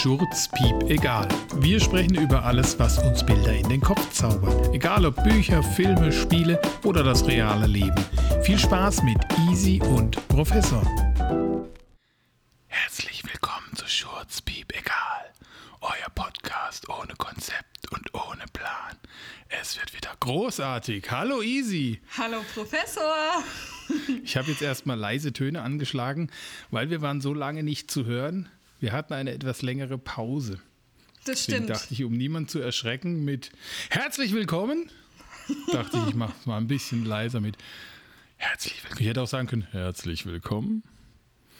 Schurz, Piep, egal. Wir sprechen über alles, was uns Bilder in den Kopf zaubert. Egal ob Bücher, Filme, Spiele oder das reale Leben. Viel Spaß mit Easy und Professor. Herzlich willkommen zu Schurz, Piep, egal. Euer Podcast ohne Konzept und ohne Plan. Es wird wieder großartig. Hallo Easy. Hallo Professor. Ich habe jetzt erstmal leise Töne angeschlagen, weil wir waren so lange nicht zu hören. Wir hatten eine etwas längere Pause. Das Deswegen stimmt. dachte ich, um niemanden zu erschrecken mit Herzlich willkommen, dachte ich, ich mache es mal ein bisschen leiser mit Herzlich willkommen. Ich hätte auch sagen können, herzlich willkommen.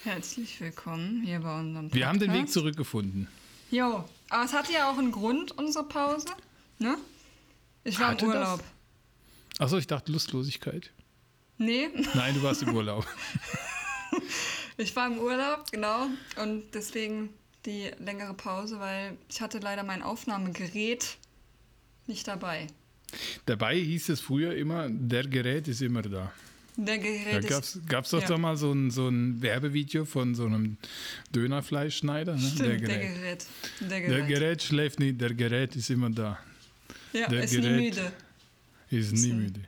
Herzlich willkommen hier bei unserem Podcast. Wir haben den Weg zurückgefunden. Jo, aber es hatte ja auch einen Grund, unsere Pause. Ne? Ich war Hatte im? Urlaub. Achso, ich dachte Lustlosigkeit. Nee, Nein, du warst im Urlaub. ich war im Urlaub, genau. Und deswegen die längere Pause, weil ich hatte leider mein Aufnahmegerät nicht dabei. Dabei hieß es früher immer, der Gerät ist immer da. Der Da Gerät gab es ist... doch ja. da mal so ein, so ein Werbevideo von so einem Dönerfleischschneider. Ne? Stimmt, der der Gerät. Gerät. Der Der Gerät. Gerät schläft nicht, der Gerät ist immer da. ja, der ist nie Gerät. müde. Ist nie müde.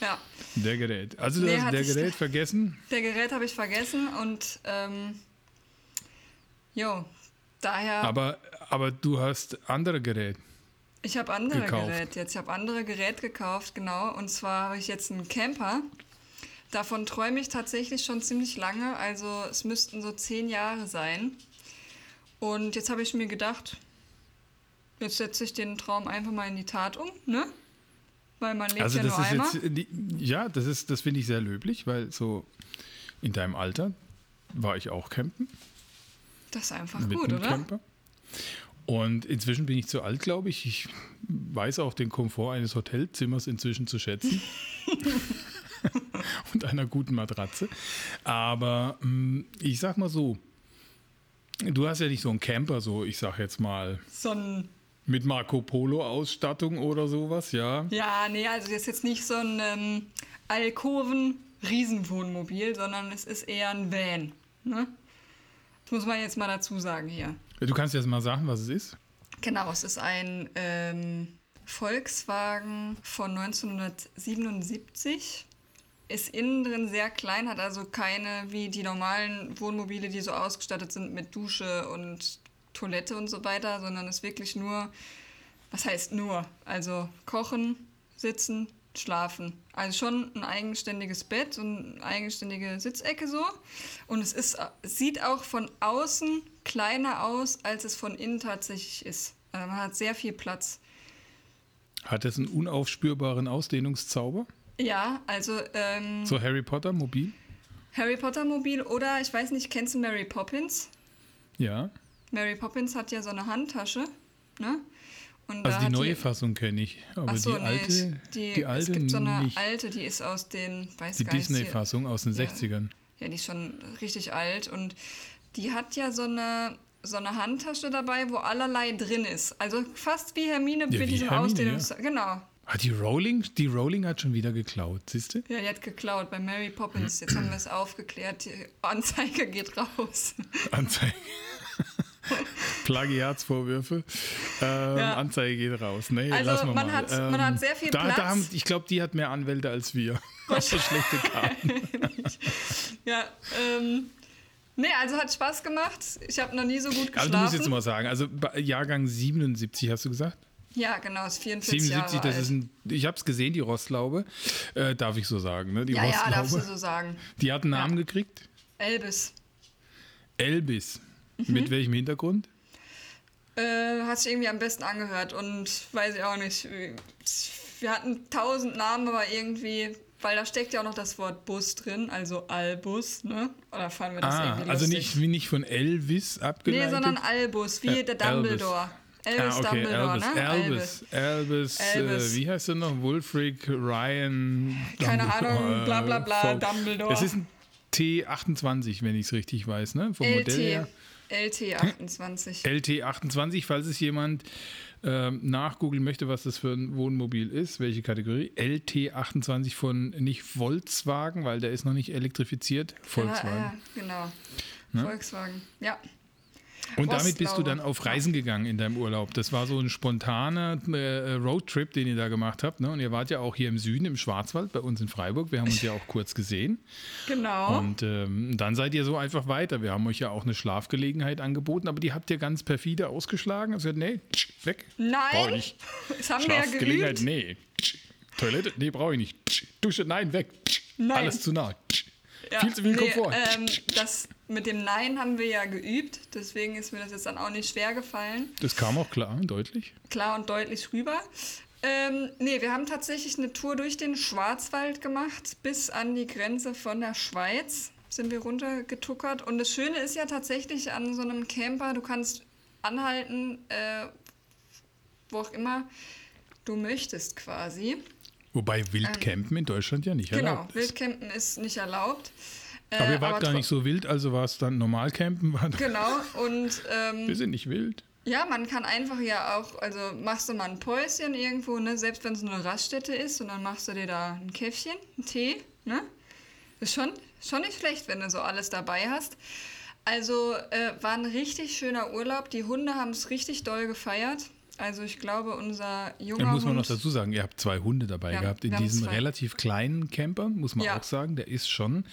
Ja, Der Gerät. Also du Nee, hast hatte der Gerät vergessen. Der Gerät habe ich vergessen und ähm, jo, daher, Aber, aber du hast andere Geräte. ich habe andere gekauft. Geräte jetzt. Ich habe andere Geräte gekauft, genau. Und zwar habe ich jetzt einen Camper. Davon träume ich tatsächlich schon ziemlich lange. Also es müssten so zehn Jahre sein. Und jetzt habe ich mir gedacht, jetzt setze ich den Traum einfach mal in die Tat um, ne? Weil man lebt Also ja das nur ist einmal. jetzt, ja, das ist, das finde ich sehr löblich, weil so in deinem Alter war ich auch campen Das ist einfach mit gut, oder? Camper. Und inzwischen bin ich zu alt, glaube ich. Ich weiß auch den Komfort eines Hotelzimmers inzwischen zu schätzen. Und einer guten Matratze. Aber mh, ich sag mal so, du hast ja nicht so einen Camper, so ich sag jetzt mal So ein mit Marco Polo Ausstattung oder sowas, ja. Ja, nee, also das ist jetzt nicht so ein ähm, Alkoven-Riesenwohnmobil, sondern es ist eher ein Van. Ne? Das muss man jetzt mal dazu sagen hier. Du kannst jetzt mal sagen, was es ist. Genau, es ist ein ähm, Volkswagen von 1977. Ist innen drin sehr klein, hat also keine wie die normalen Wohnmobile, die so ausgestattet sind mit Dusche und Toilette und so weiter, sondern ist wirklich nur, was heißt nur? Also kochen, sitzen, schlafen. Also schon ein eigenständiges Bett und eine eigenständige Sitzecke so. Und es ist, es sieht auch von außen kleiner aus, als es von innen tatsächlich ist. Also man hat sehr viel Platz. Hat es einen unaufspürbaren Ausdehnungszauber? Ja, also ähm, So Harry Potter, mobil? Harry Potter Mobil oder ich weiß nicht, kennst du Mary Poppins? Ja. Mary Poppins hat ja so eine Handtasche, ne? Und Also da die neue Fassung kenne ich, aber so, die nee, alte, ich- die, die alte es gibt so eine nicht. alte, die ist aus den, weiß die gar nicht, Disney-Fassung aus den Ja. 60ern. Ja, die ist schon richtig alt und die hat ja so eine so eine Handtasche dabei, wo allerlei drin ist. Also fast wie Hermine Ja, mit diesem Hermine, Ausdehnungs... Genau. Hat die Rowling, die Rowling hat schon wieder geklaut, siehst du? Ja, die hat geklaut bei Mary Poppins. Jetzt haben wir es aufgeklärt. Die Anzeige geht raus. Anzeige. Plagiatsvorwürfe. Ähm, Ja. Anzeige geht raus. Nee, Also, man mal. hat- ähm, man hat sehr viel da, Platz. Da haben, ich glaube, die hat mehr Anwälte als wir. Also schlechte Karten. Ja, ähm... Nee, also hat Spaß gemacht. Ich habe noch nie so gut Also geschlafen. du musst jetzt mal sagen, also Jahrgang 77 hast du gesagt? ja, genau, ist 44 77, Jahre das alt. ist ein, ich habe es gesehen, die Rostlaube, äh, darf ich so sagen, ne? Die ja, ja, Rostlaube. darfst du so sagen. Die hat einen Namen gekriegt, Elvis. Elvis. Mhm. Mit welchem Hintergrund? Äh, hat sich irgendwie am besten angehört und weiß ich auch nicht. Wir hatten tausend Namen, aber irgendwie, weil da steckt ja auch noch das Wort Bus drin, also Albus, ne? Oder fanden wir das Ah, irgendwie also lustig? nicht, wie nicht von Elvis abgeleitet? Nee, sondern Albus, wie Äh, der Dumbledore. Elvis, ah, okay, Dumbledore, Elvis, ne? Elvis, Elvis, Elvis. Äh, wie heißt er noch? Wulfric, Ryan. Keine Dumbledore, Ahnung, bla, bla, bla, Vogue. Dumbledore. Es ist ein T28, wenn ich es richtig weiß, ne? Vom Modell her. LT, LT28. LT28, falls es jemand ähm, nachgoogeln möchte, was das für ein Wohnmobil ist, welche Kategorie. LT28 von nicht Volkswagen, weil der ist noch nicht elektrifiziert. Volkswagen. Ja, ja, genau. Ne? Volkswagen, ja. Und damit bist du dann auf Reisen gegangen in deinem Urlaub. Das war so ein spontaner äh, Roadtrip, den ihr da gemacht habt. Ne? Und ihr wart ja auch hier im Süden, im Schwarzwald, bei uns in Freiburg. Wir haben uns ja auch kurz gesehen. Genau. Und ähm, dann seid ihr so einfach weiter. Wir haben euch ja auch eine Schlafgelegenheit angeboten, aber die habt ihr ganz perfide ausgeschlagen. Also nee, weg. Nein, ich nicht. das haben wir ja Schlafgelegenheit, geübt. nee. Toilette, nee, brauche ich nicht. Dusche, nein, weg. Nein. Alles zu nah. Ja, Viel zu viel nee, Komfort. Ähm, das mit dem Nein haben wir ja geübt, deswegen ist mir das jetzt dann auch nicht schwer gefallen. Das kam auch klar und deutlich. Klar und deutlich rüber. Ähm, nee, wir haben tatsächlich eine Tour durch den Schwarzwald gemacht, bis an die Grenze von der Schweiz sind wir runtergetuckert. Und das Schöne ist ja tatsächlich an so einem Camper, du kannst anhalten, äh, wo auch immer du möchtest quasi. Wobei Wildcampen in Deutschland ja nicht Ähm, Genau, erlaubt ist. Wildcampen ist nicht erlaubt. Äh, Aber ihr wart gar tro- nicht so wild, also war es dann Normalcampen? War Genau, und ähm, Wir sind nicht wild. Ja, man kann einfach ja auch, also machst du mal ein Päuschen irgendwo, ne, selbst wenn es nur eine Raststätte ist, und dann machst du dir da ein Käffchen, einen Tee, ne? Ist schon, schon nicht schlecht, wenn du so alles dabei hast. Also äh, war ein richtig schöner Urlaub. Die Hunde haben es richtig doll gefeiert. Also ich glaube, unser junger Dann muss man noch Hund, dazu sagen, ihr habt zwei Hunde dabei Ja, gehabt in diesem zwei. relativ kleinen Camper, muss man Ja. auch sagen. Der ist schon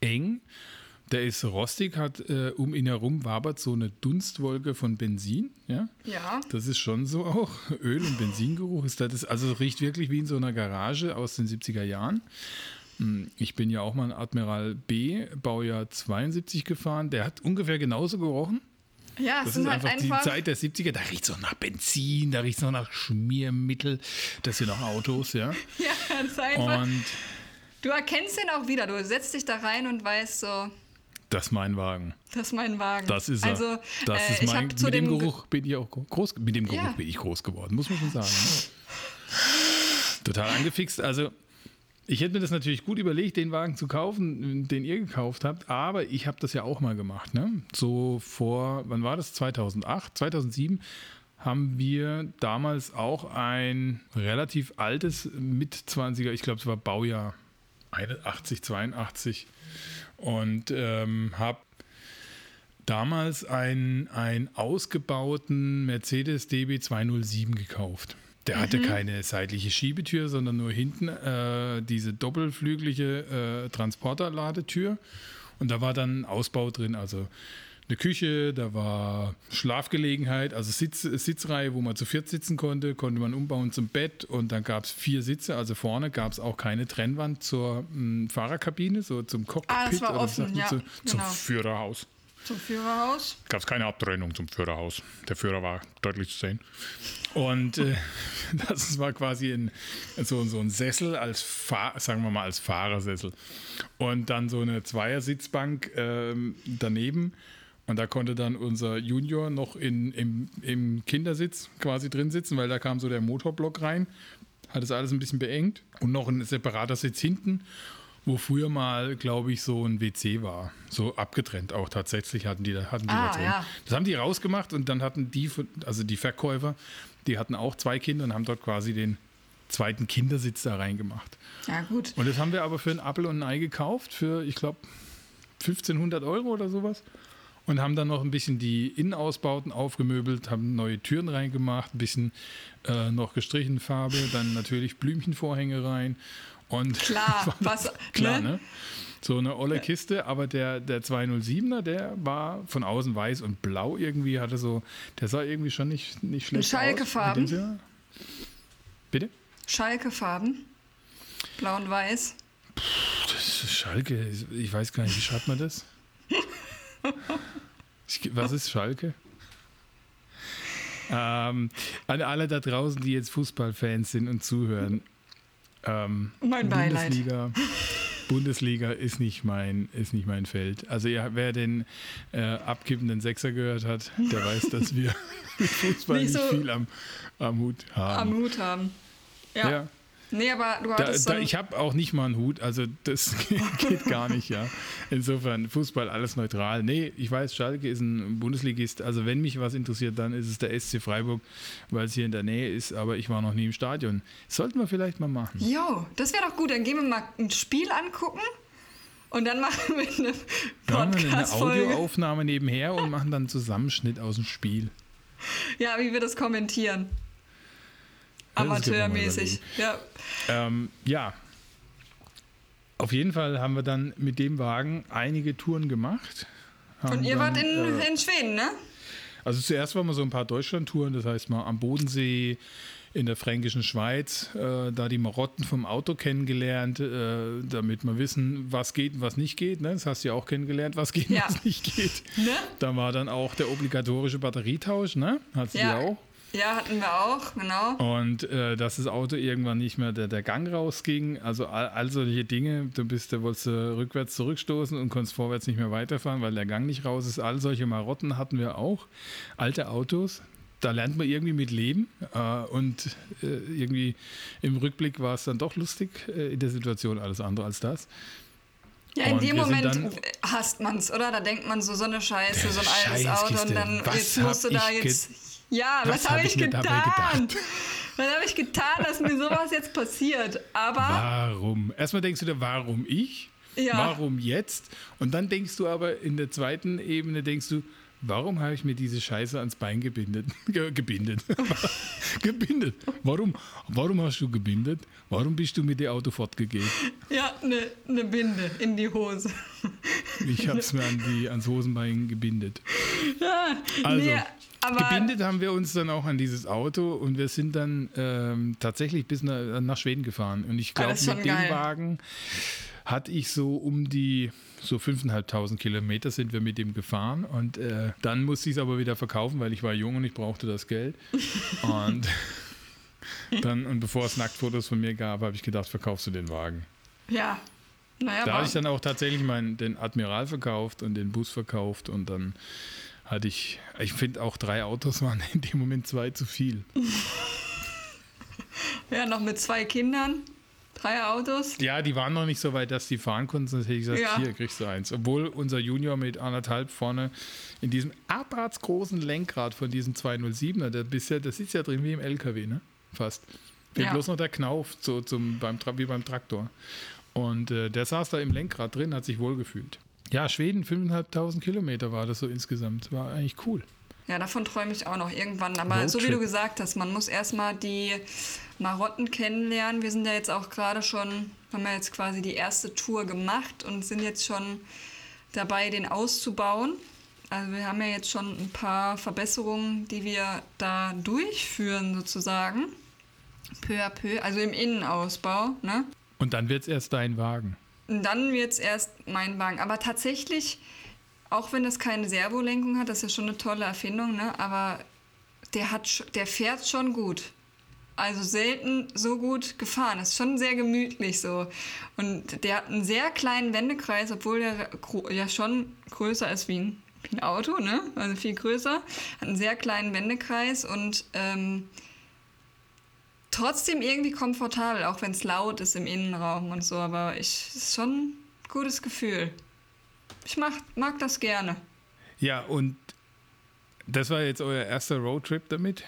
eng. Der ist rostig, hat äh, um ihn herum wabert so eine Dunstwolke von Benzin. Ja, ja, das ist schon so auch. Öl- und Benzingeruch ist das. Also riecht wirklich wie in so einer Garage aus den 70er Jahren. Hm, Ich bin ja auch mal ein Admiral B, Baujahr 72 gefahren. Der hat ungefähr genauso gerochen. Ja, es Das sind ist halt einfach, einfach, die Zeit der 70er. Da riecht es noch nach Benzin, da riecht es noch nach Schmiermittel. Das sind noch Autos, ja. ja, es ist einfach, Und du erkennst den auch wieder. Du setzt dich da rein und weißt so, das ist mein Wagen. das ist mein Wagen. Das ist er. Also, das äh, ist ich mein, mit dem Ge- Geruch bin ich auch groß, mit dem Geruch Ja. bin ich groß geworden, muss man schon sagen. ne? Total angefixt. Also ich hätte mir das natürlich gut überlegt, den Wagen zu kaufen, den ihr gekauft habt, aber ich habe das ja auch mal gemacht. Ne? So vor, wann war das? 2008, 2007 haben wir damals auch ein relativ altes Mit-20er, ich glaube es war Baujahr 81, 82 und ähm, habe damals einen, einen ausgebauten Mercedes DB 207 gekauft. Der hatte keine seitliche Schiebetür, sondern nur hinten äh, diese doppelflügelige äh, Transporterladetür. Und da war dann ein Ausbau drin, also eine Küche, da war Schlafgelegenheit, also Sitz, Sitzreihe, wo man zu viert sitzen konnte, konnte man umbauen zum Bett und dann gab es vier Sitze, also vorne gab es auch keine Trennwand zur mh, Fahrerkabine, so zum Cockpit Ah, das war oder offen, ja, zu, zum genau. Führerhaus zum Führerhaus. gab es keine Abtrennung zum Führerhaus. Der Führer war deutlich zu sehen. Und äh, das war quasi ein, so, so ein Sessel als, Fahr sagen wir mal, als Fahrersessel. Und dann so eine Zweiersitzbank ähm, daneben. Und da konnte dann unser Junior noch in, im, im Kindersitz quasi drin sitzen, weil da kam so der Motorblock rein. Hat es alles ein bisschen beengt. Und noch ein separater Sitz hinten wo früher mal, glaube ich, so ein WC war. So abgetrennt auch tatsächlich hatten die, da- hatten die Ah, da drin. ja. Das haben die rausgemacht und dann hatten die, also die Verkäufer, die hatten auch zwei Kinder und haben dort quasi den zweiten Kindersitz da reingemacht. Ja, gut. Und das haben wir aber für einen Apfel und ein Ei gekauft, für, ich glaube, 1500 Euro oder sowas. Und haben dann noch ein bisschen die Innenausbauten aufgemöbelt, haben neue Türen reingemacht, ein bisschen äh, noch gestrichen Farbe, dann natürlich Blümchenvorhänge rein. Und Klar, was, Klar, ne? ne? So eine olle Kiste, aber der, der 207er, der war von außen weiß und blau irgendwie, hatte so, der sah irgendwie schon nicht, nicht schlecht Schalke-Farben? aus. Sinne. Bitte? Schalke-Farben. Blau und weiß. Das ist Schalke, ich weiß gar nicht, wie schreibt man das? Ich, was ist Schalke? Ähm, an alle da draußen, die jetzt Fußballfans sind und zuhören. Ähm, Mein Beileid. Bundesliga, Bundesliga ist nicht mein, ist nicht mein Feld. Also ja, wer den äh, abkippenden Sechser gehört hat, der weiß, dass wir mit Fußball Nicht nicht, so viel am, am Hut haben. Am Hut haben. Ja. ja. Nee, aber du hattest da, dann, ich habe auch nicht mal einen Hut, also das geht gar nicht, ja. Insofern, Fußball alles neutral. Nee, ich weiß, Schalke ist ein Bundesligist. Also wenn mich was interessiert, dann ist es der SC Freiburg, weil es hier in der Nähe ist, aber ich war noch nie im Stadion. Sollten wir vielleicht mal machen. Jo, das wäre doch gut. Dann gehen wir mal ein Spiel angucken Und dann machen wir eine wir eine Podcast-Folge. Audioaufnahme nebenher und machen dann einen Zusammenschnitt aus dem Spiel. Ja, wie wir das kommentieren. Das können wir mal Amateurmäßig. Ja. Ähm, ja. Auf jeden Fall haben wir dann mit dem Wagen einige Touren gemacht. Haben Und ihr wart dann, in, äh, in Schweden, ne? Also zuerst waren wir so ein paar Deutschlandtouren, das heißt mal am Bodensee, in der fränkischen Schweiz, äh, da die Marotten vom Auto kennengelernt, äh, damit wir wissen, was geht und was nicht geht. Ne? Das hast du ja auch kennengelernt, was geht und Ja. was nicht geht. Ne? Da war dann auch der obligatorische Batterietausch, ne? Hat sie Ja. auch. Ja, hatten wir auch, genau. Und äh, dass das Auto irgendwann nicht mehr der, der Gang rausging, also all, all solche Dinge, du bist, da wolltest du rückwärts zurückstoßen und konntest vorwärts nicht mehr weiterfahren, weil der Gang nicht raus ist. All solche Marotten hatten wir auch. Alte Autos, da lernt man irgendwie mit leben. Äh, und äh, irgendwie im Rückblick war es dann doch lustig äh, in der Situation, alles andere als das. Ja, in Und dem Moment dann- hasst man's, oder? Da denkt man so, so eine Scheiße, so ein altes. Auto und dann jetzt musst du da jetzt. Ja, was was, hab habe ich ich getan? gedacht? Was habe ich getan, dass mir sowas jetzt passiert? Aber Warum? Erstmal denkst du dir, warum ich? Ja. Warum jetzt? Und dann denkst du aber in der zweiten Ebene, denkst du, warum habe ich mir diese Scheiße ans Bein gebindet? Ge gebindet. gebindet. Warum? Warum hast du gebindet? Warum bist du mit dem Auto fortgegangen? ja, eine ne Binde in die Hose. Ich habe es mir an die, ans Hosenbein gebindet. Ja, Also, nee, aber gebindet haben wir uns dann auch an dieses Auto und wir sind dann ähm, tatsächlich bis nach, nach Schweden gefahren. Und ich Ah, glaube, mit dem geil. Wagen hatte ich so um die so 5.500 Kilometer sind wir mit dem gefahren und äh, dann musste ich es aber wieder verkaufen, weil ich war jung und ich brauchte das Geld. und dann, und bevor es Nacktfotos von mir gab, habe ich gedacht, verkaufst du den Wagen. ja, naja, Da hatte ich dann auch tatsächlich meinen, den Admiral verkauft und den Bus verkauft und dann hatte ich, ich finde auch drei Autos waren in dem Moment zwei zu viel. ja, noch mit zwei Kindern, drei Autos. Ja, die waren noch nicht so weit, dass die fahren konnten, sonst hätte ich gesagt, Ja. hier kriegst du eins. Obwohl unser Junior mit anderthalb vorne in diesem abratsgroßen Lenkrad von diesem 207er, der bisher, das sitzt ja drin wie im LKW, ne? Fast. Fehlt Ja. bloß noch der Knauf, so zum, beim, wie beim Traktor. Und äh, der saß da im Lenkrad drin, hat sich wohlgefühlt. Ja, Schweden, 5.500 Kilometer war das so insgesamt. War eigentlich cool. Ja, davon träume ich auch noch irgendwann. Aber so wie Roadtrip. du gesagt hast, man muss erstmal die Marotten kennenlernen. Wir sind ja jetzt auch gerade schon, haben wir jetzt quasi die erste Tour gemacht und sind jetzt schon dabei, den auszubauen. Also wir haben ja jetzt schon ein paar Verbesserungen, die wir da durchführen sozusagen. Peu à peu, also im Innenausbau. Ne? Und dann wird es erst dein Wagen. Und dann wird es erst mein Wagen. Aber tatsächlich, auch wenn es keine Servolenkung hat, das ist ja schon eine tolle Erfindung, ne? aber der, hat, der fährt schon gut. Also selten so gut gefahren. Ist schon sehr gemütlich so. Und der hat einen sehr kleinen Wendekreis, obwohl der ja schon größer ist wie ein, wie ein Auto, ne? Also viel größer. Hat einen sehr kleinen Wendekreis und ähm, trotzdem irgendwie komfortabel, auch wenn es laut ist im Innenraum und so. Aber ich ist schon ein gutes Gefühl. Ich mag, mag das gerne. Ja, und das war jetzt euer erster Roadtrip damit?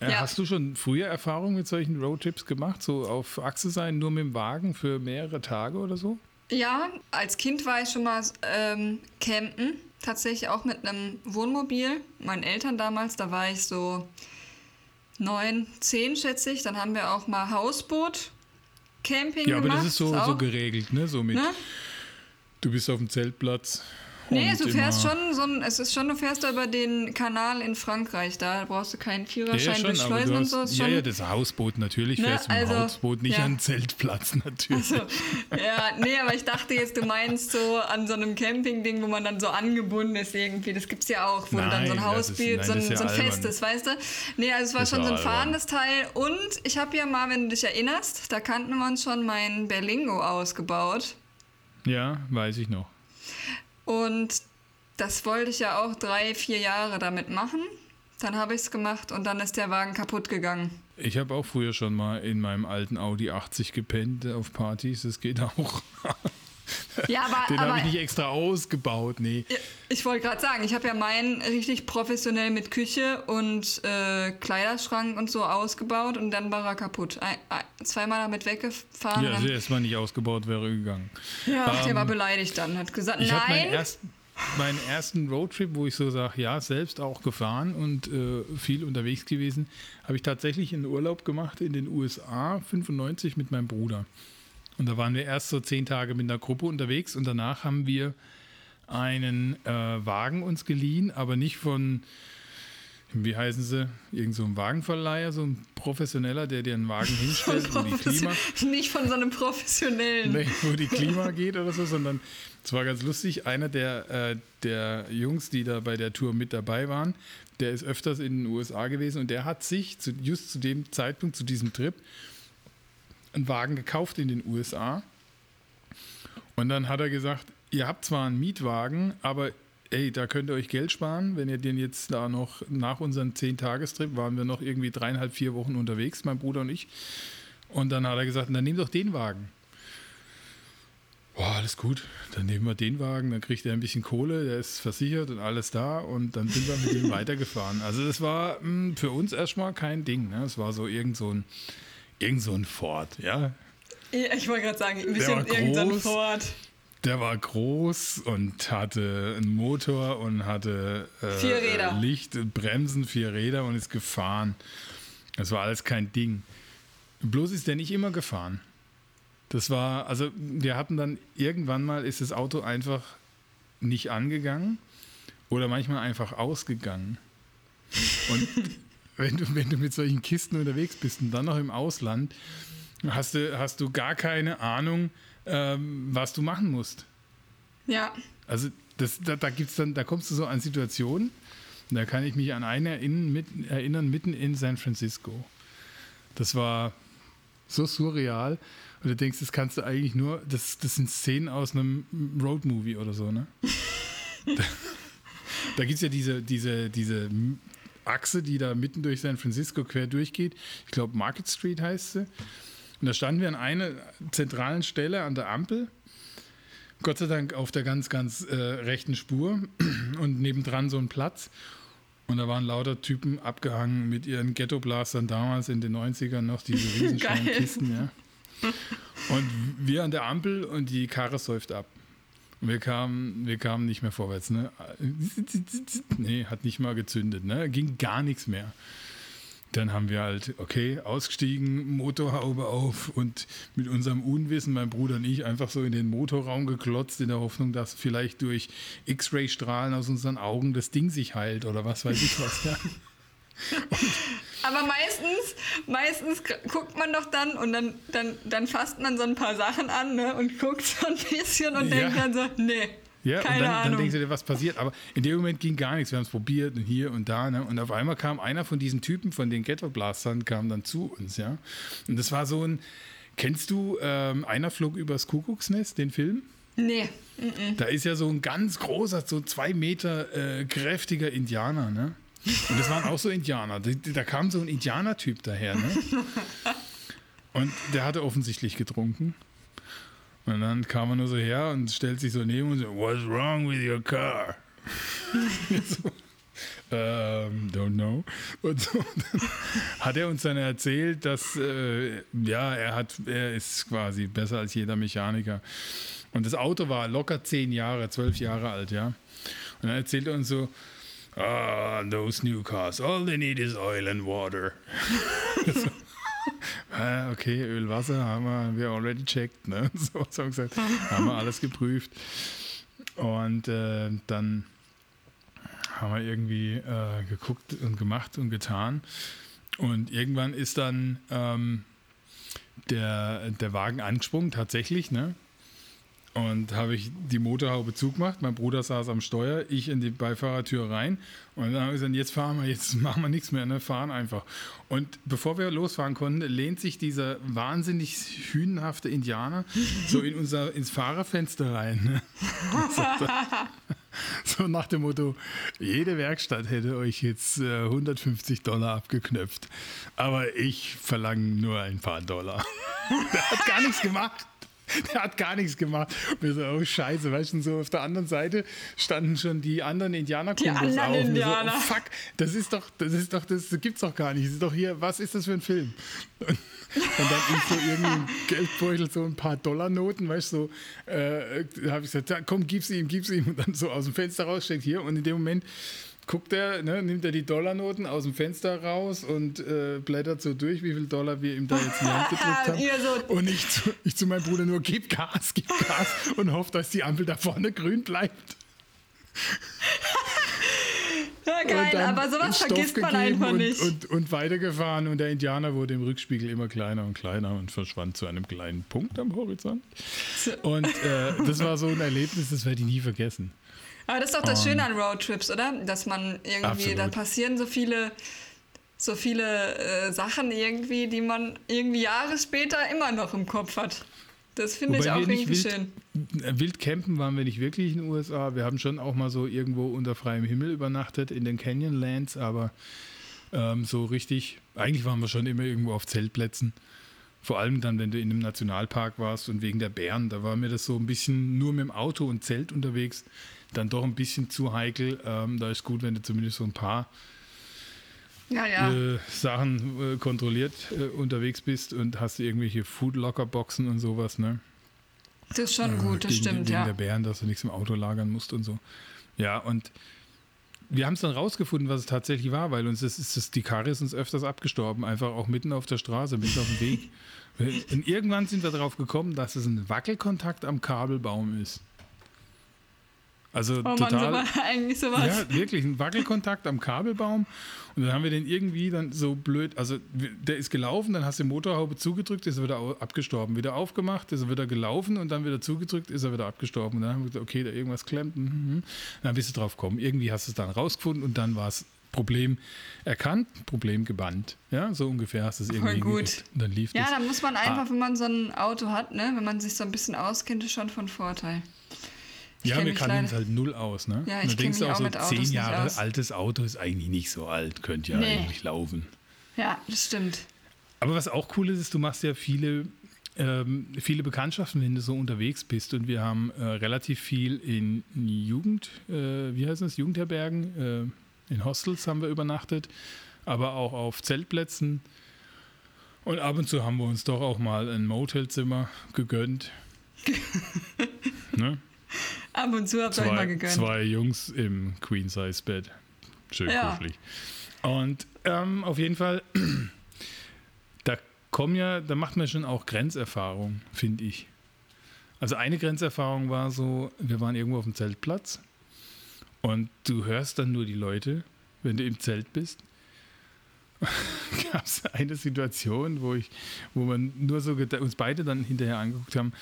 Äh, Ja. Hast du schon früher Erfahrung mit solchen Roadtrips gemacht? So auf Achse sein, nur mit dem Wagen für mehrere Tage oder so? Ja, als Kind war ich schon mal ähm, campen, tatsächlich auch mit einem Wohnmobil. Meinen Eltern damals, da war ich so neun, zehn schätze ich. Dann haben wir auch mal Hausboot, Camping Ja, aber gemacht. das ist so, auch, so geregelt, ne? So mit, ne? du bist auf dem Zeltplatz. Nee, und du fährst schon so ein, es ist schon, du fährst über den Kanal in Frankreich, da brauchst du keinen Ja, Führerschein ja, schon, durch Schleusen und so. Ist ja, schon, ja, das Hausboot natürlich Ne, fährst du mit dem also, Hausboot, nicht ja. an Zeltplatz natürlich. So, ja, nee, aber ich dachte jetzt, du meinst so an so einem Campingding, wo man dann so angebunden ist irgendwie. Das gibt's ja auch, wo du dann so ein Nein, ist- Hausbild, nein, so ein, ist ja so ein festes, weißt du? Nee, also es war Das ist schon so ein ja fahrendes Teil. Und ich habe ja mal, wenn du dich erinnerst, da kannten wir uns schon mein Berlingo ausgebaut. Ja, weiß ich noch. Und das wollte ich ja auch drei, vier Jahre damit machen. Dann habe ich es gemacht und dann ist der Wagen kaputt gegangen. Ich habe auch früher schon mal in meinem alten Audi 80 gepennt auf Partys, das geht auch. Ja, aber, Den habe ich nicht extra ausgebaut, nee. ich wollte gerade sagen, ich habe ja meinen richtig professionell mit Küche und äh, Kleiderschrank und so ausgebaut und dann war er kaputt. Ein, ein, zweimal damit weggefahren. Ja, also erstmal nicht ausgebaut wäre gegangen. ja der ähm, war beleidigt dann, hat gesagt, Ich habe meinen nein. ersten, meinen ersten Roadtrip, wo ich so sage, ja, selbst auch gefahren und äh, viel unterwegs gewesen, habe ich tatsächlich einen Urlaub gemacht in den USA, 95 mit meinem Bruder. Und da waren wir erst so zehn Tage mit einer Gruppe unterwegs und danach haben wir einen äh, Wagen uns geliehen, aber nicht von, wie heißen sie, irgend so ein Wagenverleiher, so ein Professioneller, der dir einen Wagen hinstellt, wo die Klima, Nicht von so einem professionellen. Nee, wo die Klima geht oder so, sondern es war ganz lustig. Einer der, äh, der Jungs, die da bei der Tour mit dabei waren, der ist öfters in den USA gewesen und der hat sich zu, just zu dem Zeitpunkt, zu diesem Trip, einen Wagen gekauft in den USA. Und dann hat er gesagt, ihr habt zwar einen Mietwagen, aber ey, da könnt ihr euch Geld sparen, wenn ihr den jetzt da noch nach unserem 10-Tagestrip waren wir noch irgendwie dreieinhalb, vier Wochen unterwegs, mein Bruder und ich. Und dann hat er gesagt, dann nehmt doch den Wagen. Boah, alles gut. Dann nehmen wir den Wagen, dann kriegt er ein bisschen Kohle, der ist versichert und alles da und dann sind wir mit ihm weitergefahren. Also das war mh, für uns erstmal kein Ding. Ne? Es war so irgend so ein, irgend so ein Ford, ja. Ich wollte gerade sagen, ein bisschen irgendein. Ford. Der war groß und hatte einen Motor und hatte äh, Vier Räder. Licht, Bremsen, vier Räder und ist gefahren. Das war alles kein Ding. Bloß ist der nicht immer gefahren. Das war, also wir hatten dann irgendwann mal ist das Auto einfach nicht angegangen oder manchmal einfach ausgegangen. Und wenn du, wenn du mit solchen Kisten unterwegs bist und dann noch im Ausland, hast du, hast du gar keine Ahnung, ähm, was du machen musst. Ja. Also das, da, da gibt's dann, da kommst du so an Situationen, da kann ich mich an eine erinnern, mit, erinnern, mitten in San Francisco. Das war so surreal. Und du denkst, das kannst du eigentlich nur, das, das sind Szenen aus einem Roadmovie oder so, ne? da da gibt es ja diese, diese, diese Achse, die da mitten durch San Francisco quer durchgeht. Ich glaube, Market Street heißt sie. Und da standen wir an einer zentralen Stelle an der Ampel. Gott sei Dank auf der ganz, ganz äh, rechten Spur und nebendran so ein Platz. Und da waren lauter Typen abgehangen mit ihren Ghetto-Blastern damals in den 90ern noch, diese riesenschweren. Kisten, ja. Und wir an der Ampel und die Karre säuft ab. Und wir kamen, wir kamen nicht mehr vorwärts, ne? Nee, hat nicht mal gezündet, ne? Ging gar nichts mehr. Dann haben wir halt, okay, ausgestiegen, Motorhaube auf und mit unserem Unwissen, mein Bruder und ich, einfach so in den Motorraum geklotzt, in der Hoffnung, dass vielleicht durch X-Ray-Strahlen aus unseren Augen das Ding sich heilt oder was weiß ich was. Ja. Aber meistens, meistens guckt man doch dann und dann, dann, dann fasst man so ein paar Sachen an ne, und guckt so ein bisschen und Ja. denkt dann so, nee, Ja, keine und dann, dann Ahnung. denkst du dir, was passiert. Aber in dem Moment ging gar nichts. Wir haben es probiert und hier und da. Ne? Und auf einmal kam einer von diesen Typen, von den Ghetto-Blastern, kam dann zu uns. ja. Und das war so ein, kennst du, ähm, einer flog übers Kuckucksnest, den Film? nee, Da ist ja so ein ganz großer, so zwei Meter äh, kräftiger Indianer, ne? Und das waren auch so Indianer. Da, da kam so ein Indianertyp daher, ne? Und der hatte offensichtlich getrunken. Und dann kam er nur so her und stellt sich so neben und so, What's wrong with your car? so, ähm, don't know. Und so, dann hat er uns dann erzählt, dass äh, ja, er hat, er ist quasi besser als jeder Mechaniker. Und das Auto war locker zehn Jahre, zwölf Jahre alt, ja. Und dann erzählt er uns so, ah, those new cars, all they need is oil and water. so. Ah, okay, Öl, Wasser haben wir, wir already checked, ne? So wir gesagt, haben wir alles geprüft. Und äh, dann haben wir irgendwie äh, geguckt und gemacht und getan. Und irgendwann ist dann ähm, der, der Wagen angesprungen, tatsächlich, ne? Und habe ich die Motorhaube zugemacht. Mein Bruder saß am Steuer, ich in die Beifahrertür rein. Und dann habe ich gesagt, jetzt fahren wir, jetzt machen wir nichts mehr, ne? fahren einfach. Und bevor wir losfahren konnten, lehnt sich dieser wahnsinnig hünenhafte Indianer so in unser, ins Fahrerfenster rein. Ne? So nach dem Motto, jede Werkstatt hätte euch jetzt äh, 150 Dollar abgeknöpft. Aber ich verlange nur ein paar Dollar. Der hat gar nichts gemacht. der hat gar nichts gemacht. Und wir so, oh Scheiße, weißt du, so auf der anderen Seite standen schon die anderen indianer Die anderen auf. Indianer. So, oh, fuck, das ist doch, das ist doch, das gibt's doch gar nicht. Das ist doch hier, was ist das für ein Film? Und, und dann ich so irgendwie im Geldbeutel so ein paar Dollarnoten, weißt du, so, äh, habe ich gesagt, komm, gib's ihm, gib's ihm. Und dann so aus dem Fenster raussteckt hier. Und in dem Moment guckt er, ne, nimmt er die Dollarnoten aus dem Fenster raus und äh, blättert so durch, wie viel Dollar wir ihm da jetzt in die Hand gedrückt haben. so und ich zu, ich zu meinem Bruder nur, gib Gas, gib Gas und hoffe, dass die Ampel da vorne grün bleibt. Ja, geil, aber sowas Stoff vergisst man einfach und, nicht. Und, und weitergefahren und der Indianer wurde im Rückspiegel immer kleiner und kleiner und verschwand zu einem kleinen Punkt am Horizont. Und äh, das war so ein Erlebnis, das werde ich nie vergessen. Aber das ist doch das Schöne an Roadtrips, oder? Dass man irgendwie, Absolut. da passieren so viele, so viele äh, Sachen irgendwie, die man irgendwie Jahre später immer noch im Kopf hat. Das finde ich auch irgendwie wild, schön. äh, Wild campen waren wir nicht wirklich in den USA. Wir haben schon auch mal so irgendwo unter freiem Himmel übernachtet in den Canyonlands, aber ähm, so richtig, eigentlich waren wir schon immer irgendwo auf Zeltplätzen. Vor allem dann, wenn du in einem Nationalpark warst und wegen der Bären, da war mir das so ein bisschen nur mit dem Auto und Zelt unterwegs, dann doch ein bisschen zu heikel. Ähm, da ist gut, wenn du zumindest so ein paar Ja, ja. äh, Sachen äh, kontrolliert äh, unterwegs bist und hast irgendwelche Foodlocker-Boxen und sowas, ne? das ist schon gut, das gegen, stimmt, wegen ja. der Bären, dass du nichts im Auto lagern musst und so. Ja, und wir haben es dann rausgefunden, was es tatsächlich war, weil uns das ist das, die Karre ist uns öfters abgestorben, einfach auch mitten auf der Straße, mitten auf dem Weg. Und irgendwann sind wir darauf gekommen, dass es ein Wackelkontakt am Kabelbaum ist. Also Oh Mann, total. so war eigentlich sowas. Ja, wirklich, ein Wackelkontakt am Kabelbaum. Und dann haben wir den irgendwie dann so blöd, also der ist gelaufen, dann hast du die Motorhaube zugedrückt, ist er wieder abgestorben. Wieder aufgemacht, ist er wieder gelaufen und dann wieder zugedrückt, ist er wieder abgestorben. Und dann haben wir gesagt, okay, da irgendwas klemmt. mhm, mhm. Dann bist du drauf gekommen. Irgendwie hast du es dann rausgefunden und dann war es Problem erkannt, Problem gebannt. Ja, so ungefähr hast du es irgendwie gut. Und dann lief Ja, das. da muss man einfach, Ah. wenn man so ein Auto hat, ne, wenn man sich so ein bisschen auskennt, ist schon von Vorteil. Ich ja, wir kannten es halt null aus, ne? Ja, ich denkst du mich auch auch so, zehn Jahre altes Auto ist eigentlich nicht so alt, könnte ja Nee. eigentlich laufen. Ja, das stimmt. Aber was auch cool ist, ist, du machst ja viele, ähm, viele Bekanntschaften, wenn du so unterwegs bist. Und wir haben äh, relativ viel in Jugend, äh, wie heißt das, Jugendherbergen, äh, in Hostels haben wir übernachtet, aber auch auf Zeltplätzen. Und ab und zu haben wir uns doch auch mal ein Motelzimmer gegönnt. ne? Ab und zu habt ihr euch mal gegönnt. zwei Jungs im Queen-Size-Bett. Schön Ja. kuschelig. Und ähm, auf jeden Fall, da kommen ja, da macht man schon auch Grenzerfahrungen, finde ich. Also eine Grenzerfahrung war so, wir waren irgendwo auf dem Zeltplatz und du hörst dann nur die Leute, wenn du im Zelt bist. Gab es eine Situation, wo ich, wo man nur so uns beide dann hinterher angeguckt haben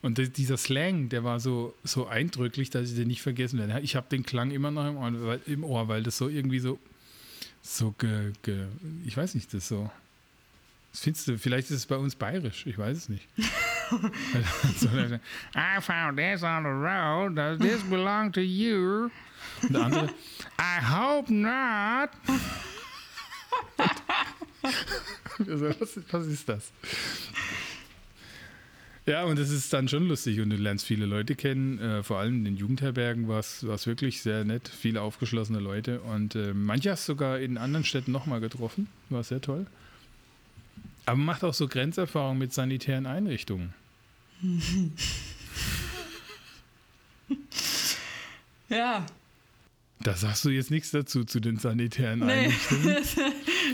und dieser Slang, der war so, so eindrücklich, dass ich den nicht vergessen werde. Ich habe den Klang immer noch im Ohr, weil, im Ohr, weil das so irgendwie so, so ge, ge, ich weiß nicht, das so. Das findest du, vielleicht ist es bei uns bayerisch, ich weiß es nicht. I found this on the road, does this belong to you? Und der andere, I hope not. Was, was ist das? Ja, und das ist dann schon lustig und du lernst viele Leute kennen. Äh, vor allem in den Jugendherbergen war es wirklich sehr nett, viele aufgeschlossene Leute und äh, manche hast du sogar in anderen Städten nochmal getroffen. War sehr toll. Aber man macht auch so Grenzerfahrungen mit sanitären Einrichtungen. Ja. Da sagst du jetzt nichts dazu zu den sanitären Nee. Einrichtungen.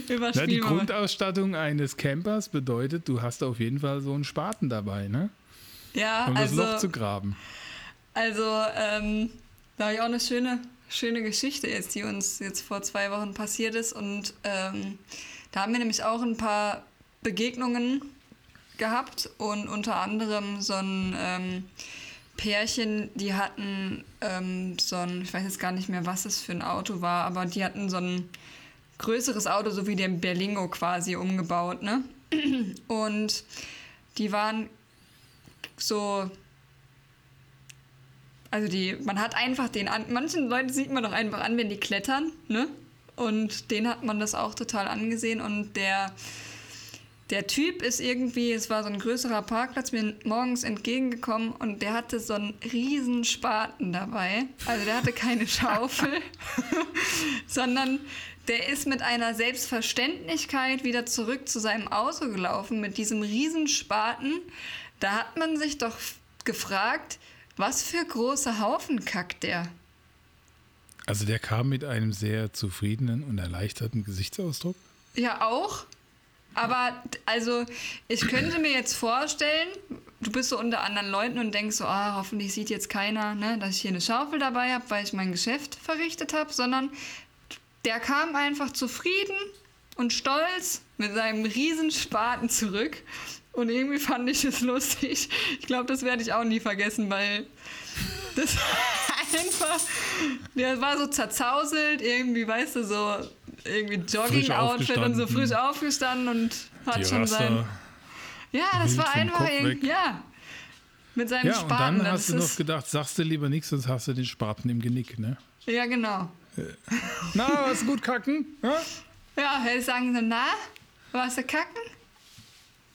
Na, die. Grundausstattung eines Campers bedeutet, du hast auf jeden Fall so einen Spaten dabei, ne? Ja, Um das Loch also, zu graben. also ähm, da habe ich auch eine schöne, schöne Geschichte jetzt, die uns jetzt vor zwei Wochen passiert ist. Und ähm, da haben wir nämlich auch ein paar Begegnungen gehabt und unter anderem so ein ähm, Pärchen, die hatten ähm, so ein, ich weiß jetzt gar nicht mehr, was es für ein Auto war, aber die hatten so ein größeres Auto, so wie den Berlingo quasi umgebaut, ne? Und die waren so. Also die, man hat einfach den an. Manchen Leuten sieht man doch einfach an, wenn die klettern, ne? Und den hat man das auch total angesehen und der der Typ ist irgendwie, es war so ein größerer Parkplatz, mir morgens entgegengekommen und der hatte so einen riesen Spaten dabei. Also der hatte keine Schaufel, sondern der ist mit einer Selbstverständlichkeit wieder zurück zu seinem Auto gelaufen mit diesem riesen Spaten. Da hat man sich doch gefragt, was für große Haufen kackt der. Also der kam mit einem sehr zufriedenen und erleichterten Gesichtsausdruck. Ja, auch. Aber also, ich könnte mir jetzt vorstellen, du bist so unter anderen Leuten und denkst so, ah, hoffentlich sieht jetzt keiner, ne, dass ich hier eine Schaufel dabei habe, weil ich mein Geschäft verrichtet habe, sondern der kam einfach zufrieden und stolz mit seinem Riesenspaten zurück. Und irgendwie fand ich es lustig. Ich glaube, das werde ich auch nie vergessen, weil das einfach, der war so zerzauselt, irgendwie, weißt du, so irgendwie Jogging-Outfit und so frisch aufgestanden und hat Die schon Raster sein. Ja, das war einfach irgendwie, ja. Mit seinem Ja, und Spaten. dann hast du noch gedacht, sagst du lieber nichts, sonst hast du den Spaten im Genick, ne? Ja, genau. Na, hast du gut kacken? Ja? Ja, hätte ich sagen sollen, na, warst du kacken?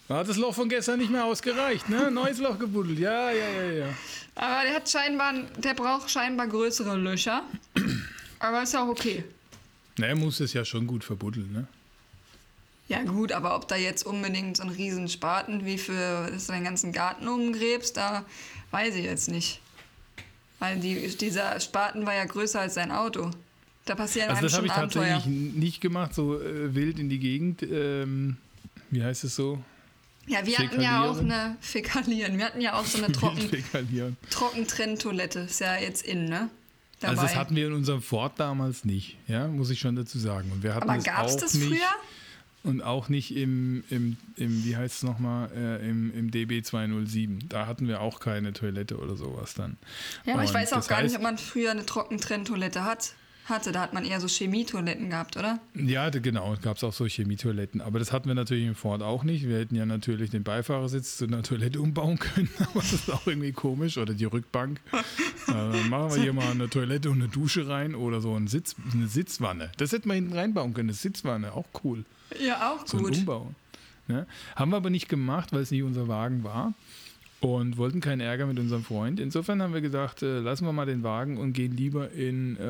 Hat das Loch von gestern nicht mehr ausgereicht, ne? Neues Loch gebuddelt. Ja, ja, ja, ja. Aber der hat scheinbar, der braucht scheinbar größere Löcher. Aber ist auch okay. Na, er muss es ja schon gut verbuddeln, ne? Ja gut, aber ob da jetzt unbedingt so ein riesen Spaten wie für dass du den ganzen Garten umgräbst, da weiß ich jetzt nicht. Weil die, dieser Spaten war ja größer als sein Auto. Da passieren Also einem das habe schon ich Abenteuer. tatsächlich nicht gemacht, so äh, wild in die Gegend. Ähm, wie heißt es so? Ja, wir hatten ja auch eine Fäkalieren. Wir hatten ja auch so eine Trocken. Trockentrenntoilette. Ist ja jetzt in, ne? Dabei. Also das hatten wir in unserem Ford damals nicht, ja, muss ich schon dazu sagen. Und wir hatten aber gab es auch das nicht, früher? Und auch nicht im, im, im wie heißt es nochmal, äh, im, im DB 207. Da hatten wir auch keine Toilette oder sowas dann. Ja, aber ich Und weiß auch gar nicht, heißt- ob man früher eine Trockentrenntoilette hat. Hatte. Da hat man eher so Chemietoiletten gehabt, oder? Ja, genau, gab es auch so Chemietoiletten. Aber das hatten wir natürlich im Ford auch nicht. Wir hätten ja natürlich den Beifahrersitz zu einer Toilette umbauen können, aber das ist auch irgendwie komisch. Oder die Rückbank. äh, dann machen wir hier mal eine Toilette und eine Dusche rein oder so ein Sitz, eine Sitzwanne. Das hätten wir hinten reinbauen können, eine Sitzwanne, auch cool. Ja, auch So ein gut. Umbau. Ja. Haben wir aber nicht gemacht, weil es nicht unser Wagen war. Und wollten keinen Ärger mit unserem Freund. Insofern haben wir gesagt, äh, lassen wir mal den Wagen und gehen lieber in äh,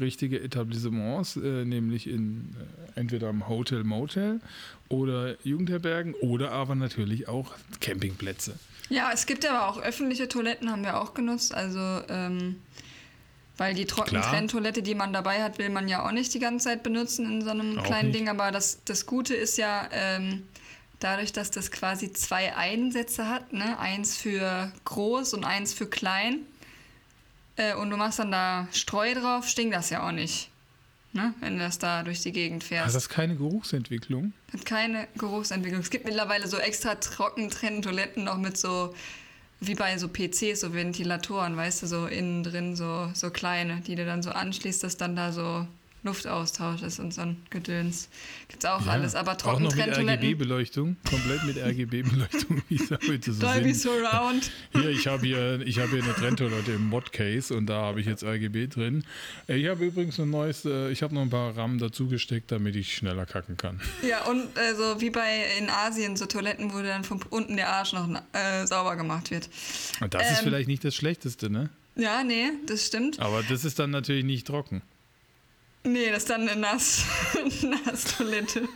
richtige Etablissements, äh, nämlich in äh, entweder im Hotel, Motel oder Jugendherbergen oder aber natürlich auch Campingplätze. Ja, es gibt aber auch öffentliche Toiletten, haben wir auch genutzt. Also, ähm, weil die Trockentrenntoilette, die man dabei hat, will man ja auch nicht die ganze Zeit benutzen in so einem Auch kleinen nicht. Ding. Aber das, das Gute ist ja, ähm, dadurch, dass das quasi zwei Einsätze hat, ne? eins für groß und eins für klein, äh, und du machst dann da Streu drauf, stinkt das ja auch nicht. Ne? Wenn du das da durch die Gegend fährst. Also das ist keine Geruchsentwicklung. Hat keine Geruchsentwicklung. Es gibt mittlerweile so extra trocken Toiletten noch mit so, wie bei so PCs, so Ventilatoren, weißt du, so innen drin, so, so kleine, die du dann so anschließt, dass dann da so Luftaustausch ist und so ein Gedöns. Gibt's auch Ja, alles, aber auch noch mit. RGB-Beleuchtung, komplett mit RGB-Beleuchtung, wie es heute so Dolby. Surround. Hier, ich habe hier, ich habe hier eine Trenntoilette im Modcase und da habe ich jetzt RGB drin. Äh, Ich habe übrigens ein neues, äh, ich habe noch ein paar RAM dazugesteckt, damit ich schneller kacken kann. Ja, und äh, so wie bei in Asien, so Toiletten, wo dann von unten der Arsch noch äh, sauber gemacht wird. Und das ist Ähm. vielleicht nicht das Schlechteste, ne? Ja, nee, das stimmt. Aber das ist dann natürlich nicht trocken. Nee, das ist dann eine Nass, Nasstoilette.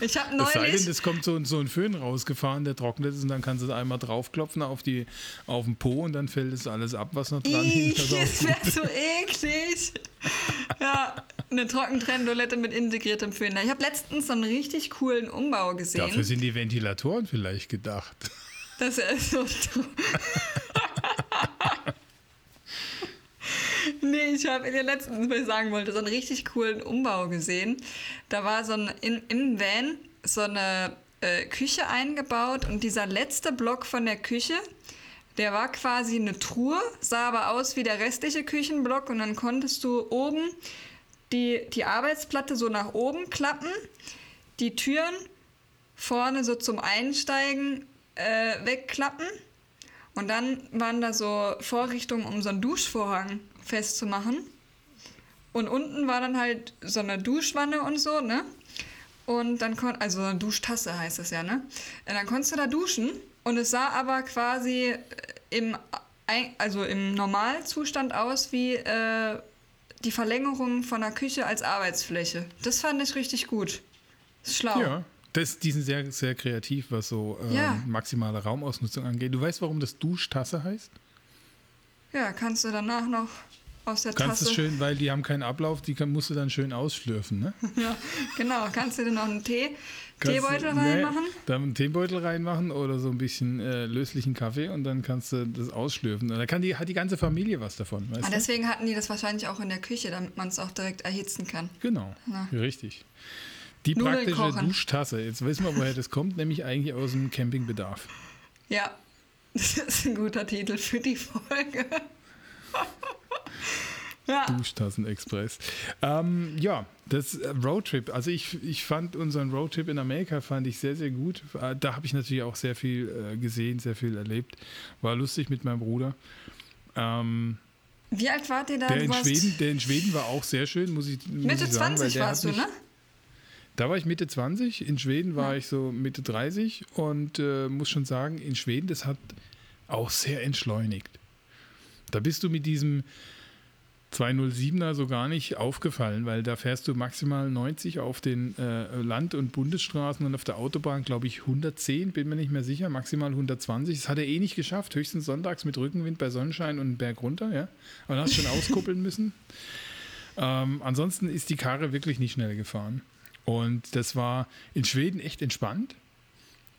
Ich habe Es sei neulich. denn, es kommt so, ein- so ein Föhn rausgefahren, der trocknet ist und dann kannst du da einmal draufklopfen auf, die, auf den Po und dann fällt es alles ab, was noch dran Ih, ist. Also das wäre so eklig. Ja, eine Trockentrenntoilette mit integriertem Föhn. Ich habe letztens so einen richtig coolen Umbau gesehen. Dafür sind die Ventilatoren vielleicht gedacht. Das ist so. nee, ich habe dir letztens, was ich sagen wollte, so einen richtig coolen Umbau gesehen. Da war so ein in, im Van so eine äh, Küche eingebaut und dieser letzte Block von der Küche, der war quasi eine Truhe, sah aber aus wie der restliche Küchenblock und dann konntest du oben die, die Arbeitsplatte so nach oben klappen, die Türen vorne so zum Einsteigen äh, wegklappen. Und dann waren da so Vorrichtungen, um so einen Duschvorhang festzumachen. Und unten war dann halt so eine Duschwanne und so, ne? und dann kon also eine Duschtasse heißt es ja, ne? Und dann konntest du da duschen und es sah aber quasi äh, im, also im Normalzustand aus wie äh, die Verlängerung von der Küche als Arbeitsfläche. Das fand ich richtig gut. Schlau. Ja, das, die sind sehr, sehr kreativ, was so ähm, Ja. maximale Raumausnutzung angeht. Du weißt, warum das Duschtasse heißt? Ja, kannst du danach noch aus der Kannst Tasse. es schön, weil die haben keinen Ablauf, die kann, musst du dann schön ausschlürfen, ne? Ja, genau. Kannst du dir noch einen Tee, Kannst du- Teebeutel nee, reinmachen? Dann einen Teebeutel reinmachen oder so ein bisschen äh, löslichen Kaffee und dann kannst du das ausschlürfen. Und da kann die, hat die ganze Familie was davon, weißt Ah, du? deswegen hatten die das wahrscheinlich auch in der Küche, damit man es auch direkt erhitzen kann. Genau, Na. richtig. Die Nudeln praktische kochen. Duschtasse. Jetzt wissen wir, woher das kommt, nämlich eigentlich aus dem Campingbedarf. Ja, das ist ein guter Titel für die Folge. ja, Duschtassen-Express. Ähm, ja, das äh, Roadtrip. Also ich, ich fand unseren Roadtrip in Amerika fand ich sehr, sehr gut. Äh, Da habe ich natürlich auch sehr viel äh, gesehen, sehr viel erlebt. War lustig mit meinem Bruder. Ähm, wie alt wart ihr da? der, in Schweden, der in Schweden war auch sehr schön, muss ich, muss Mitte ich sagen. weil 20 der warst du, ne? Da war ich Mitte 20, in Schweden war Ja. ich so Mitte 30 und äh, muss schon sagen, in Schweden, das hat auch sehr entschleunigt. Da bist du mit diesem 207er so gar nicht aufgefallen, weil da fährst du maximal 90 auf den äh, Land- und Bundesstraßen und auf der Autobahn, glaube ich, 110, bin mir nicht mehr sicher, maximal 120. Das hat er eh nicht geschafft, höchstens sonntags mit Rückenwind bei Sonnenschein und Berg runter, ja. Aber dann hast du schon auskuppeln müssen. Ähm, ansonsten ist die Karre wirklich nicht schnell gefahren. Und das war in Schweden echt entspannt.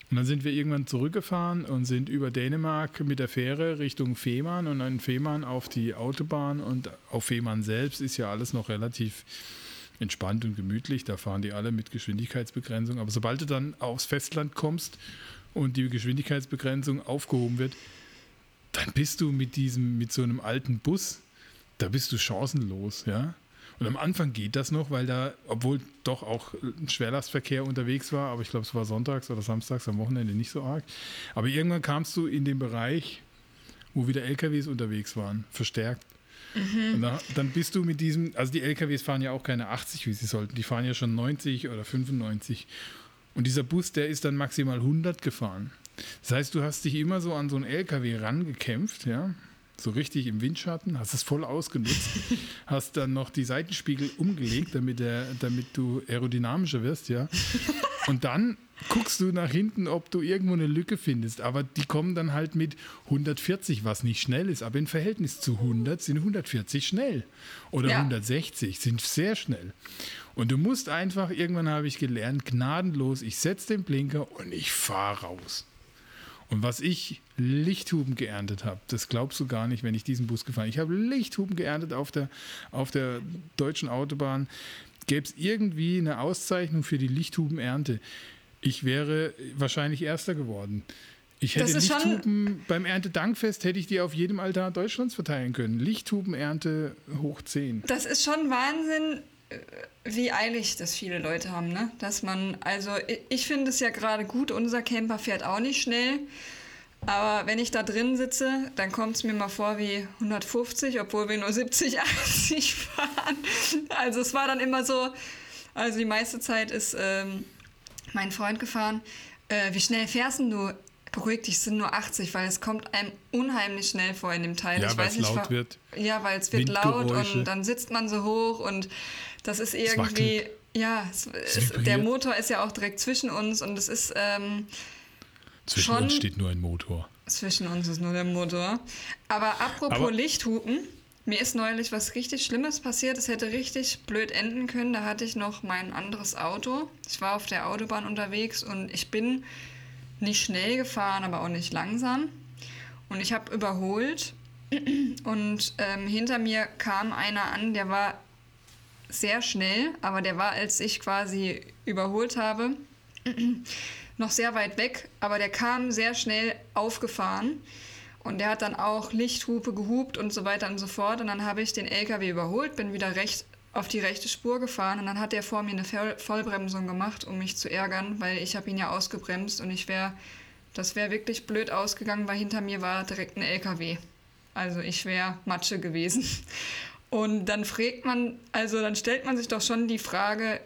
Und dann sind wir irgendwann zurückgefahren und sind über Dänemark mit der Fähre Richtung Fehmarn und dann Fehmarn auf die Autobahn. Und auf Fehmarn selbst ist ja alles noch relativ entspannt und gemütlich. Da fahren die alle mit Geschwindigkeitsbegrenzung. Aber sobald du dann aufs Festland kommst und die Geschwindigkeitsbegrenzung aufgehoben wird, dann bist du mit diesem, mit so einem alten Bus, da bist du chancenlos, ja. Und am Anfang geht das noch, weil da, obwohl doch auch ein Schwerlastverkehr unterwegs war, aber ich glaube, es war sonntags oder samstags am Wochenende nicht so arg. Aber irgendwann kamst du in den Bereich, wo wieder LKWs unterwegs waren, verstärkt. Und da, dann bist du mit diesem, also die LKWs fahren ja auch keine 80, wie sie sollten, die fahren ja schon 90 oder 95. Und dieser Bus, der ist dann maximal 100 gefahren. Das heißt, du hast dich immer so an so einen LKW rangekämpft, ja, so richtig im Windschatten, hast es voll ausgenutzt, hast dann noch die Seitenspiegel umgelegt, damit, der, damit du aerodynamischer wirst, ja. Und dann guckst du nach hinten, ob du irgendwo eine Lücke findest. Aber die kommen dann halt mit 140, was nicht schnell ist. Aber im Verhältnis zu 100 sind 140 schnell. Oder Ja. 160 sind sehr schnell. Und du musst einfach, irgendwann habe ich gelernt, gnadenlos, ich setze den Blinker und ich fahre raus. Und was ich Lichthuben geerntet habe, das glaubst du gar nicht, wenn ich diesen Bus gefahren Ich habe Lichthuben geerntet auf der, auf der deutschen Autobahn. Gäbe es irgendwie eine Auszeichnung für die Lichthubenernte, ich wäre wahrscheinlich Erster geworden. Ich hätte Lichthuben beim Erntedankfest hätte ich die auf jedem Altar Deutschlands verteilen können. Lichthubenernte hoch 10. Das ist schon Wahnsinn, wie eilig das viele Leute haben, ne? Dass man, also ich, ich finde es ja gerade gut, unser Camper fährt auch nicht schnell. Aber wenn ich da drin sitze, dann kommt es mir mal vor wie 150, obwohl wir nur 70, 80 fahren. Also es war dann immer so, also die meiste Zeit ist ähm, mein Freund gefahren. Äh, wie schnell fährst denn du? Beruhig dich, es sind nur 80, weil es kommt einem unheimlich schnell vor in dem Teil. Ja, weil es nicht, laut wird. Ja, weil es wird laut und dann sitzt man so hoch und das ist irgendwie, wackelt. ja, es, es, der Motor ist ja auch direkt zwischen uns und es ist, ähm, Zwischen Schon- uns steht nur ein Motor. zwischen uns ist nur der Motor. Aber apropos Aber- Lichthupen, mir ist neulich was richtig Schlimmes passiert. Es hätte richtig blöd enden können. Da hatte ich noch mein anderes Auto. Ich war auf der Autobahn unterwegs und ich bin nicht schnell gefahren, aber auch nicht langsam. Und ich habe überholt und ähm, hinter mir kam einer an, der war sehr schnell, aber der war, als ich quasi überholt habe, noch sehr weit weg, aber der kam sehr schnell aufgefahren und der hat dann auch Lichthupe gehupt und so weiter und so fort und dann habe ich den LKW überholt, bin wieder recht auf die rechte Spur gefahren und dann hat der vor mir eine Voll Vollbremsung gemacht, um mich zu ärgern, weil ich habe ihn ja ausgebremst und ich wäre, das wäre wirklich blöd ausgegangen, weil hinter mir war direkt ein LKW. Also ich wäre Matsche gewesen. Und dann fragt man, also dann stellt man sich doch schon die Frage,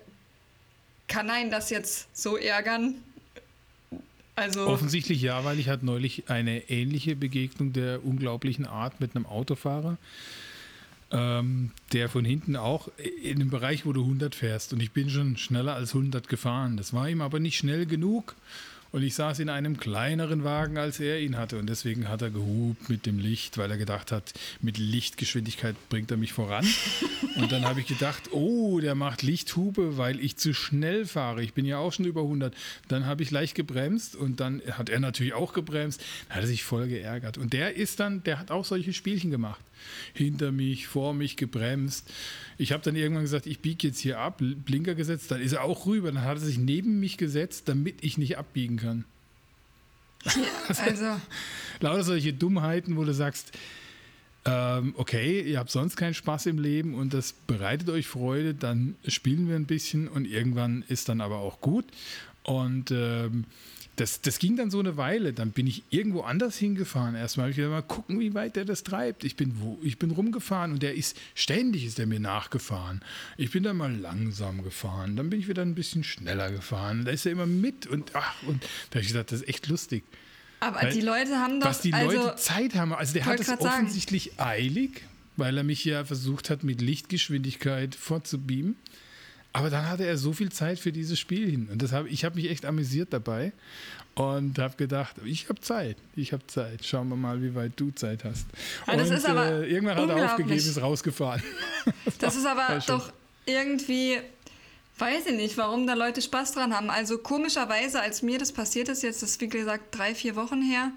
kann einen das jetzt so ärgern? Also Offensichtlich ja, weil ich hatte neulich eine ähnliche Begegnung der unglaublichen Art mit einem Autofahrer, ähm, der von hinten auch in dem Bereich, wo du 100 fährst. Und ich bin schon schneller als 100 gefahren. Das war ihm aber nicht schnell genug. Und ich saß in einem kleineren Wagen, als er ihn hatte. Und deswegen hat er gehupt mit dem Licht, weil er gedacht hat, mit Lichtgeschwindigkeit bringt er mich voran. Und dann habe ich gedacht, oh, der macht Lichthube, weil ich zu schnell fahre. Ich bin ja auch schon über 100. Dann habe ich leicht gebremst und dann hat er natürlich auch gebremst. Dann hat er sich voll geärgert. Und der ist dann, der hat auch solche Spielchen gemacht. Hinter mich, vor mich gebremst. Ich habe dann irgendwann gesagt, ich biege jetzt hier ab, Blinker gesetzt, dann ist er auch rüber. Dann hat er sich neben mich gesetzt, damit ich nicht abbiegen kann. Ja, also. Lauter solche Dummheiten, wo du sagst, ähm, okay, ihr habt sonst keinen Spaß im Leben und das bereitet euch Freude, dann spielen wir ein bisschen und irgendwann ist dann aber auch gut. Und ähm, das, das ging dann so eine Weile. Dann bin ich irgendwo anders hingefahren. Erstmal habe ich gesagt, mal gucken, wie weit der das treibt. Ich bin, wo, ich bin rumgefahren und der ist ständig ist der mir nachgefahren. Ich bin dann mal langsam gefahren. Dann bin ich wieder ein bisschen schneller gefahren. Da ist er immer mit und ach, und da habe ich gesagt, das ist echt lustig. Aber weil, die Leute haben doch. Was die also, Leute Zeit haben. Also der hat es offensichtlich sagen. eilig, weil er mich ja versucht hat, mit Lichtgeschwindigkeit vorzubeamen. Aber dann hatte er so viel Zeit für dieses Spiel hin. Und das hab, ich habe mich echt amüsiert dabei und habe gedacht, ich habe Zeit, ich habe Zeit. Schauen wir mal, wie weit du Zeit hast. Ja, das und ist aber äh, irgendwann hat er aufgegeben, ist rausgefahren. das, das ist aber doch irgendwie, weiß ich nicht, warum da Leute Spaß dran haben. Also komischerweise, als mir das passiert ist, jetzt ist wie gesagt drei, vier Wochen her,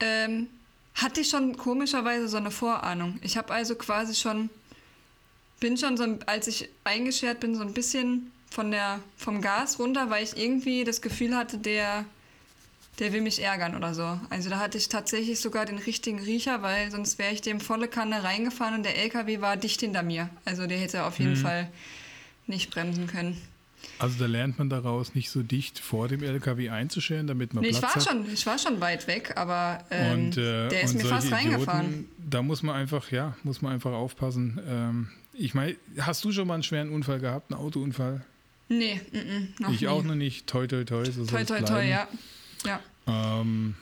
ähm, hatte ich schon komischerweise so eine Vorahnung. Ich habe also quasi schon bin schon so, als ich eingeschert bin, so ein bisschen von der, vom Gas runter, weil ich irgendwie das Gefühl hatte, der, der will mich ärgern oder so. Also da hatte ich tatsächlich sogar den richtigen Riecher, weil sonst wäre ich dem volle Kanne reingefahren und der LKW war dicht hinter mir. Also der hätte auf jeden mhm. Fall nicht bremsen können. Also da lernt man daraus, nicht so dicht vor dem LKW einzuscheren, damit man nee, Platz ich war hat. Schon, ich war schon weit weg, aber ähm, und, äh, der ist mir fast Idioten, reingefahren. Da muss man einfach, ja, muss man einfach aufpassen. Ähm, ich meine, hast du schon mal einen schweren Unfall gehabt, einen Autounfall? Nee, -m, noch Ich nie. auch noch nicht. Toi, toi, toi. So toi, toi, toi, ja. ja. Ähm,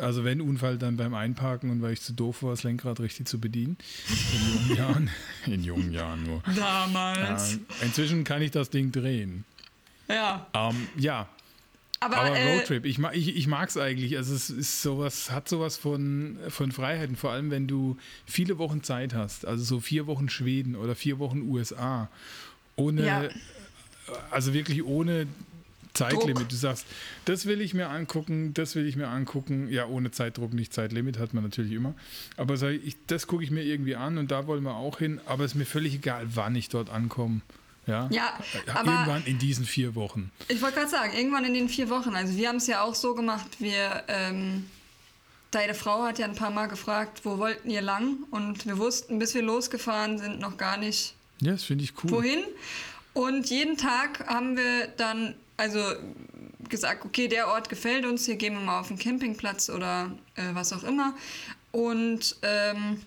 also wenn Unfall, dann beim Einparken und weil ich zu doof war, das Lenkrad richtig zu bedienen. In jungen Jahren. In jungen Jahren nur. Damals. Ja, inzwischen kann ich das Ding drehen. Ja. Ähm, ja, aber, aber äh, Roadtrip, ich, ich, ich mag es eigentlich. Also es ist sowas, hat sowas von, von Freiheiten, vor allem wenn du viele Wochen Zeit hast, also so vier Wochen Schweden oder vier Wochen USA, ohne, ja. also wirklich ohne Zeitlimit. Druck. Du sagst, das will ich mir angucken, das will ich mir angucken. Ja, ohne Zeitdruck, nicht Zeitlimit hat man natürlich immer. Aber ich, das gucke ich mir irgendwie an und da wollen wir auch hin. Aber es ist mir völlig egal, wann ich dort ankomme. Ja, ja irgendwann in diesen vier Wochen. Ich wollte gerade sagen, irgendwann in den vier Wochen. Also wir haben es ja auch so gemacht, wir, ähm, deine Frau hat ja ein paar Mal gefragt, wo wollten ihr lang? Und wir wussten, bis wir losgefahren sind, noch gar nicht. Ja, das finde ich cool. Wohin? Und jeden Tag haben wir dann, also gesagt, okay, der Ort gefällt uns, hier gehen wir mal auf den Campingplatz oder äh, was auch immer. Und ähm,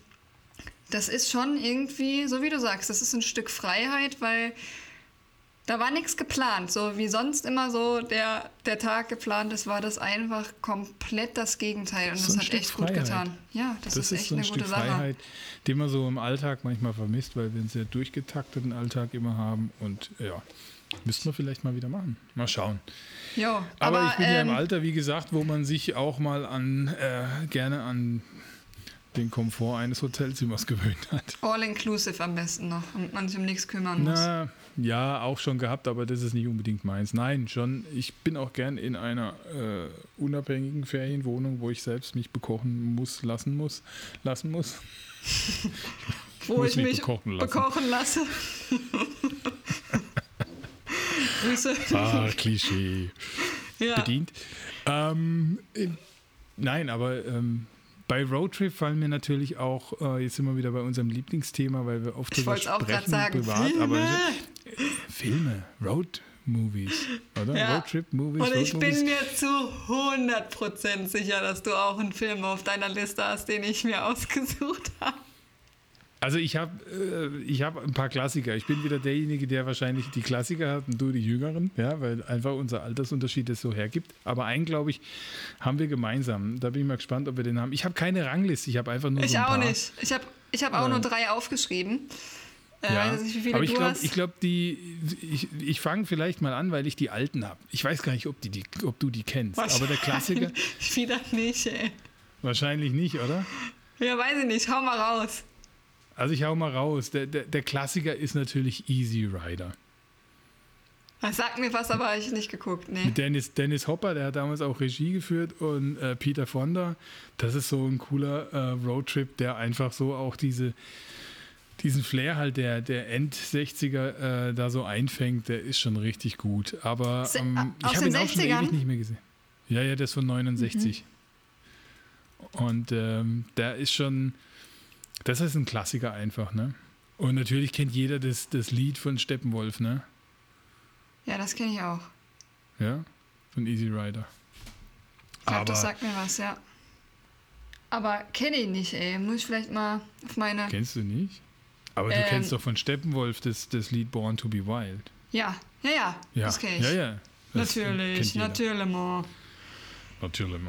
das ist schon irgendwie, so wie du sagst, das ist ein Stück Freiheit, weil da war nichts geplant. So wie sonst immer so der, der Tag geplant ist, war das einfach komplett das Gegenteil. Und so das hat Stück echt Freiheit. gut getan. Ja, das, das ist, echt so ein eine Stück gute Sache. Freiheit, die man so im Alltag manchmal vermisst, weil wir einen sehr durchgetakteten Alltag immer haben. Und ja, müssten wir vielleicht mal wieder machen. Mal schauen. Jo, aber, aber ich bin ähm, ja im ähm, Alter, wie gesagt, wo man sich auch mal an äh, gerne an den Komfort eines Hotelzimmers gewöhnt hat. All-inclusive am besten noch und man sich um nichts kümmern muss. Na, ja, auch schon gehabt, aber das ist nicht unbedingt meins. Nein, schon. Ich bin auch gern in einer äh, unabhängigen Ferienwohnung, wo ich selbst mich bekochen muss, lassen muss, lassen muss. wo muss ich mich bekochen, lassen. bekochen lasse. Grüße. Ah, Klischee. Ja. Bedient. Ähm, nein, aber ähm, bei Roadtrip fallen mir natürlich auch, äh, jetzt sind wir wieder bei unserem Lieblingsthema, weil wir oft darüber sprechen, sagen, privat, Filme. aber äh, Filme, Road Movies, oder? Ja. Roadtrip Movies. Und ich bin mir zu 100% sicher, dass du auch einen Film auf deiner Liste hast, den ich mir ausgesucht habe. Also ich habe äh, ich hab ein paar Klassiker. Ich bin wieder derjenige, der wahrscheinlich die Klassiker hat und du die Jüngeren, ja, weil einfach unser Altersunterschied es so hergibt. Aber einen, glaube ich, haben wir gemeinsam. Da bin ich mal gespannt, ob wir den haben. Ich habe keine Rangliste, ich habe einfach nur Ich so ein auch paar. nicht. Ich habe ich hab auch Äh. nur drei aufgeschrieben. Äh, Ja, weiß nicht, wie viele aber ich du glaube, hast. ich glaub, die, ich, ich fange vielleicht mal an, weil ich die alten habe. Ich weiß gar nicht, ob, die, die, ob du die kennst, aber der Klassiker Wieder nicht, ey. wahrscheinlich nicht, oder? Ja, weiß ich nicht. Hau mal raus. Also ich hau mal raus. Der, der, der Klassiker ist natürlich Easy Rider. Das sagt mir was, aber ich nicht geguckt. Nee. Dennis, Dennis Hopper, der hat damals auch Regie geführt und äh, Peter Fonda. Das ist so ein cooler äh, Roadtrip, der einfach so auch diese, diesen Flair halt der, der End-60er äh, da so einfängt. Der ist schon richtig gut. Aber ähm, ich habe ihn auch schon 60ern? ewig nicht mehr gesehen. Ja, ja, der ist von 69. Und ähm, der ist schon, das ist ein Klassiker einfach, ne? Und natürlich kennt jeder das, das Lied von Steppenwolf, ne? Ja, das kenne ich auch. Ja, von Easy Rider. Ich glaube, das sagt mir was, ja. Aber kenne ich nicht, ey. Muss ich vielleicht mal auf meine. Kennst du nicht? Aber du Ähm, kennst doch von Steppenwolf das, das Lied Born to be Wild. Ja, ja, ja. Ja, Das kenne ich. ja, ja. Das Natürlich, natürlich. Mo. Natürlich.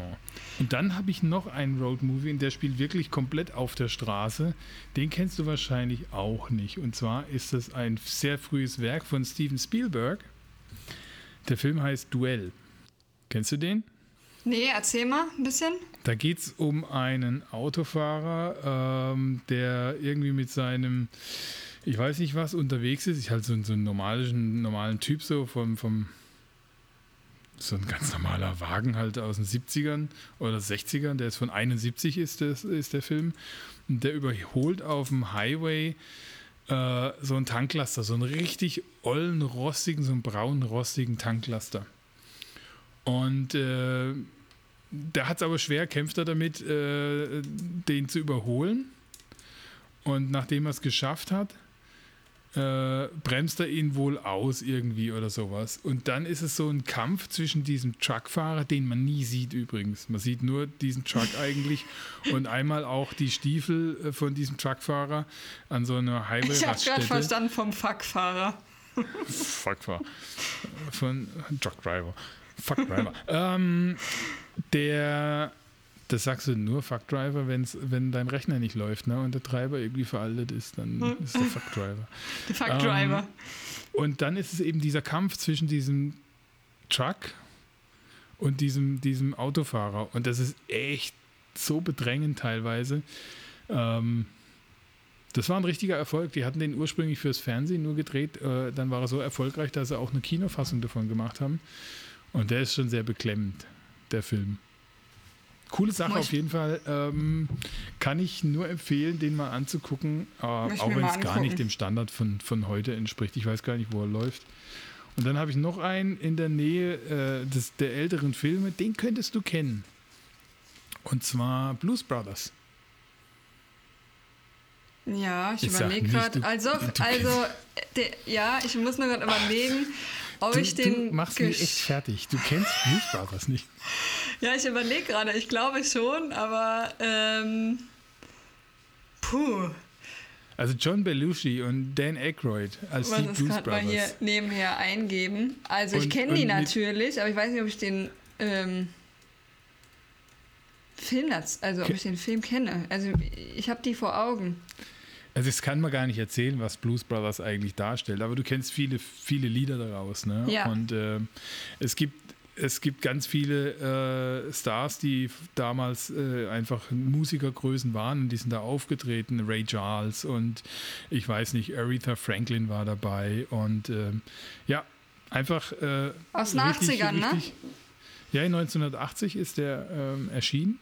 Und dann habe ich noch einen Roadmovie, und der spielt wirklich komplett auf der Straße. Den kennst du wahrscheinlich auch nicht. Und zwar ist das ein sehr frühes Werk von Steven Spielberg. Der Film heißt Duell. Kennst du den? Nee, erzähl mal ein bisschen. Da geht es um einen Autofahrer, ähm, der irgendwie mit seinem, ich weiß nicht was, unterwegs ist. Ich halt so, so einen normalen, normalen Typ so vom, vom, so ein ganz normaler Wagen halt aus den 70ern oder 60ern, der ist von 71 ist, das, ist der Film. Und der überholt auf dem Highway äh, so einen Tanklaster, so einen richtig ollen, rostigen, so einen braunen, rostigen Tanklaster. Und äh, der hat es aber schwer, kämpft er damit, äh, den zu überholen. Und nachdem er es geschafft hat, äh, bremst er ihn wohl aus irgendwie oder sowas. Und dann ist es so ein Kampf zwischen diesem Truckfahrer, den man nie sieht übrigens. Man sieht nur diesen Truck eigentlich und einmal auch die Stiefel äh, von diesem Truckfahrer an so einer Ich habe gerade verstanden vom Fuckfahrer. Fuckfahrer. Von Truckdriver. Fuckdriver. ähm, der, das sagst du nur Fuckdriver, wenn's, wenn dein Rechner nicht läuft ne, und der Treiber irgendwie veraltet ist, dann ist der Fuckdriver. Der Fuckdriver. Ähm, Und dann ist es eben dieser Kampf zwischen diesem Truck und diesem, diesem Autofahrer. Und das ist echt so bedrängend teilweise. Ähm, das war ein richtiger Erfolg. Die hatten den ursprünglich fürs Fernsehen nur gedreht. Äh, dann war er so erfolgreich, dass sie auch eine Kinofassung davon gemacht haben. Und der ist schon sehr beklemmend, der Film. Coole Sache Muss auf jeden Fall. Ähm, kann ich nur empfehlen, den mal anzugucken. Äh, auch wenn es gar nicht dem Standard von, von heute entspricht. Ich weiß gar nicht, wo er läuft. Und dann habe ich noch einen in der Nähe äh, des, der älteren Filme. Den könntest du kennen. Und zwar Blues Brothers. Ja, ich Ich überlege gerade. Also, du also der, ja, ich muss nur gerade überlegen, ob Du, ich den. du machst mich echt fertig. Du kennst Blues Brothers nicht. Ja, ich überlege gerade. Ich glaube schon, aber. Ähm, puh. Also John Belushi und Dan Aykroyd als Was die Blues gerade mal hier Brothers. nebenher eingeben? Also, ich Und- kenne die natürlich, aber ich weiß nicht, ob ich den. Ähm, Film, also ob ich den Film kenne. Also ich habe die vor Augen. Also es kann man gar nicht erzählen, was Blues Brothers eigentlich darstellt, aber du kennst viele, viele Lieder daraus, ne? Ja. Und äh, es gibt es gibt ganz viele äh, Stars, die damals äh, einfach Musikergrößen waren und die sind da aufgetreten. Ray Charles und ich weiß nicht, Aretha Franklin war dabei und ähm, ja, einfach äh, Aus den 80ern, ne? Ja, 1980 ist der ähm, erschienen.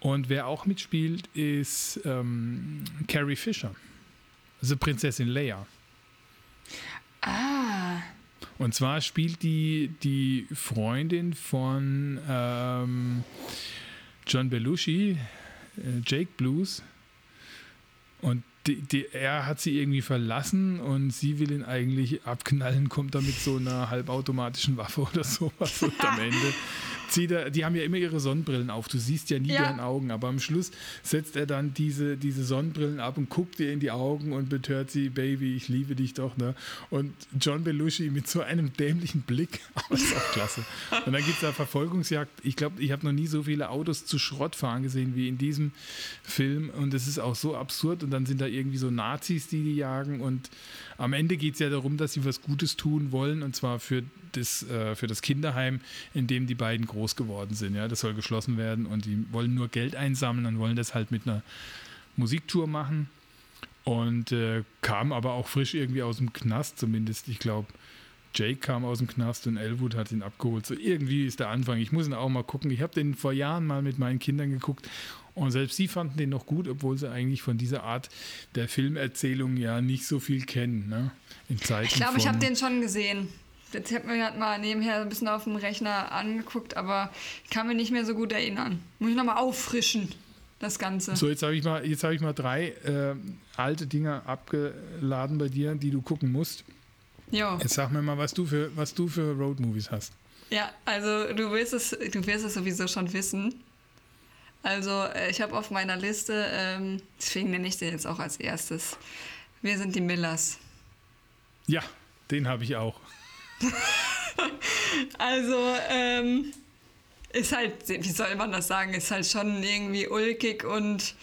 Und wer auch mitspielt, ist ähm, Carrie Fisher. Also Prinzessin Leia. Ah, Und zwar spielt die die Freundin von ähm, John Belushi, äh, Jake Blues. Und die, die, er hat sie irgendwie verlassen und sie will ihn eigentlich abknallen, kommt da mit so einer halbautomatischen Waffe oder sowas. Und am Ende zieht die haben ja immer ihre Sonnenbrillen auf. Du siehst ja nie Ja. deren Augen, aber am Schluss setzt er dann diese, diese Sonnenbrillen ab und guckt ihr in die Augen und betört sie, Baby, ich liebe dich doch, ne? Und John Belushi mit so einem dämlichen Blick, aber ist auch klasse. Und dann gibt es da Verfolgungsjagd. Ich glaube, ich habe noch nie so viele Autos zu Schrott fahren gesehen wie in diesem Film. Und es ist auch so absurd. Und dann sind da irgendwie so Nazis, die die jagen. Und am Ende geht es ja darum, dass sie was Gutes tun wollen. Und zwar für das, äh, für das Kinderheim, in dem die beiden groß geworden sind. Ja, das soll geschlossen werden. Und die wollen nur Geld einsammeln und wollen das halt mit einer Musiktour machen. Und äh, kam aber auch frisch irgendwie aus dem Knast, zumindest. Ich glaube, Jake kam aus dem Knast und Elwood hat ihn abgeholt. So irgendwie ist der Anfang. Ich muss ihn auch mal gucken. Ich habe den vor Jahren mal mit meinen Kindern geguckt und selbst sie fanden den noch gut, obwohl sie eigentlich von dieser Art der Filmerzählung ja nicht so viel kennen. Ne? In Zeiten Ich glaube, ich habe den schon gesehen. Jetzt habe mir grad mal nebenher ein bisschen auf dem Rechner angeguckt, aber ich kann mich nicht mehr so gut erinnern. Muss ich nochmal auffrischen, das Ganze. So, jetzt habe ich mal, jetzt habe ich mal drei äh, alte Dinger abgeladen bei dir, die du gucken musst. Jo. Jetzt sag mir mal, was du für, was du für Roadmovies hast. Ja, also du wirst es, du wirst es sowieso schon wissen. Also äh, ich habe auf meiner Liste, ähm, deswegen nenne ich den jetzt auch als erstes. Wir sind die Millers. Ja, den habe ich auch. Also, ähm, ist halt, wie soll man das sagen, ist halt schon irgendwie ulkig und,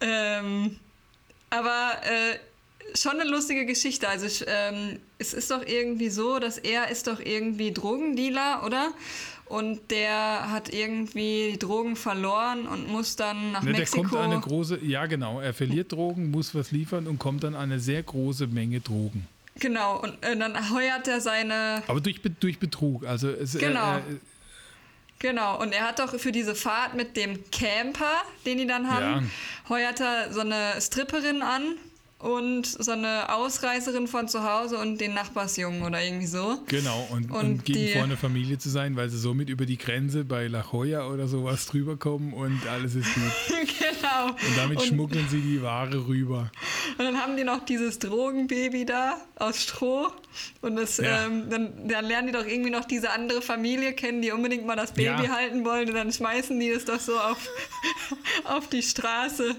ähm, aber äh, schon eine lustige Geschichte. Also, ich, ähm, es ist doch irgendwie so, dass er ist doch irgendwie Drogendealer, oder? Und der hat irgendwie die Drogen verloren und muss dann nach Ne, der Mexiko. kommt an eine große, ja genau, er verliert Drogen, muss was liefern und kommt dann an eine sehr große Menge Drogen. Genau, und äh, dann heuert er seine Aber durch, durch Betrug. Also es, Genau. Äh, äh, Genau, und er hat doch für diese Fahrt mit dem Camper, den die dann haben, heuert er so eine Stripperin an und so eine Ausreißerin von zu Hause und den Nachbarsjungen oder irgendwie so. genau, und, und, Und gegen die- vor eine Familie zu sein, weil sie somit über die Grenze bei La Jolla oder sowas drüber kommen und alles ist gut. genau. Und damit und, schmuggeln sie die Ware rüber. Und dann haben die noch dieses Drogenbaby da aus Stroh. Und das, Ja. ähm, dann, dann lernen die doch irgendwie noch diese andere Familie kennen, die unbedingt mal das Baby Ja. halten wollen. Und dann schmeißen die es doch so auf, auf die Straße.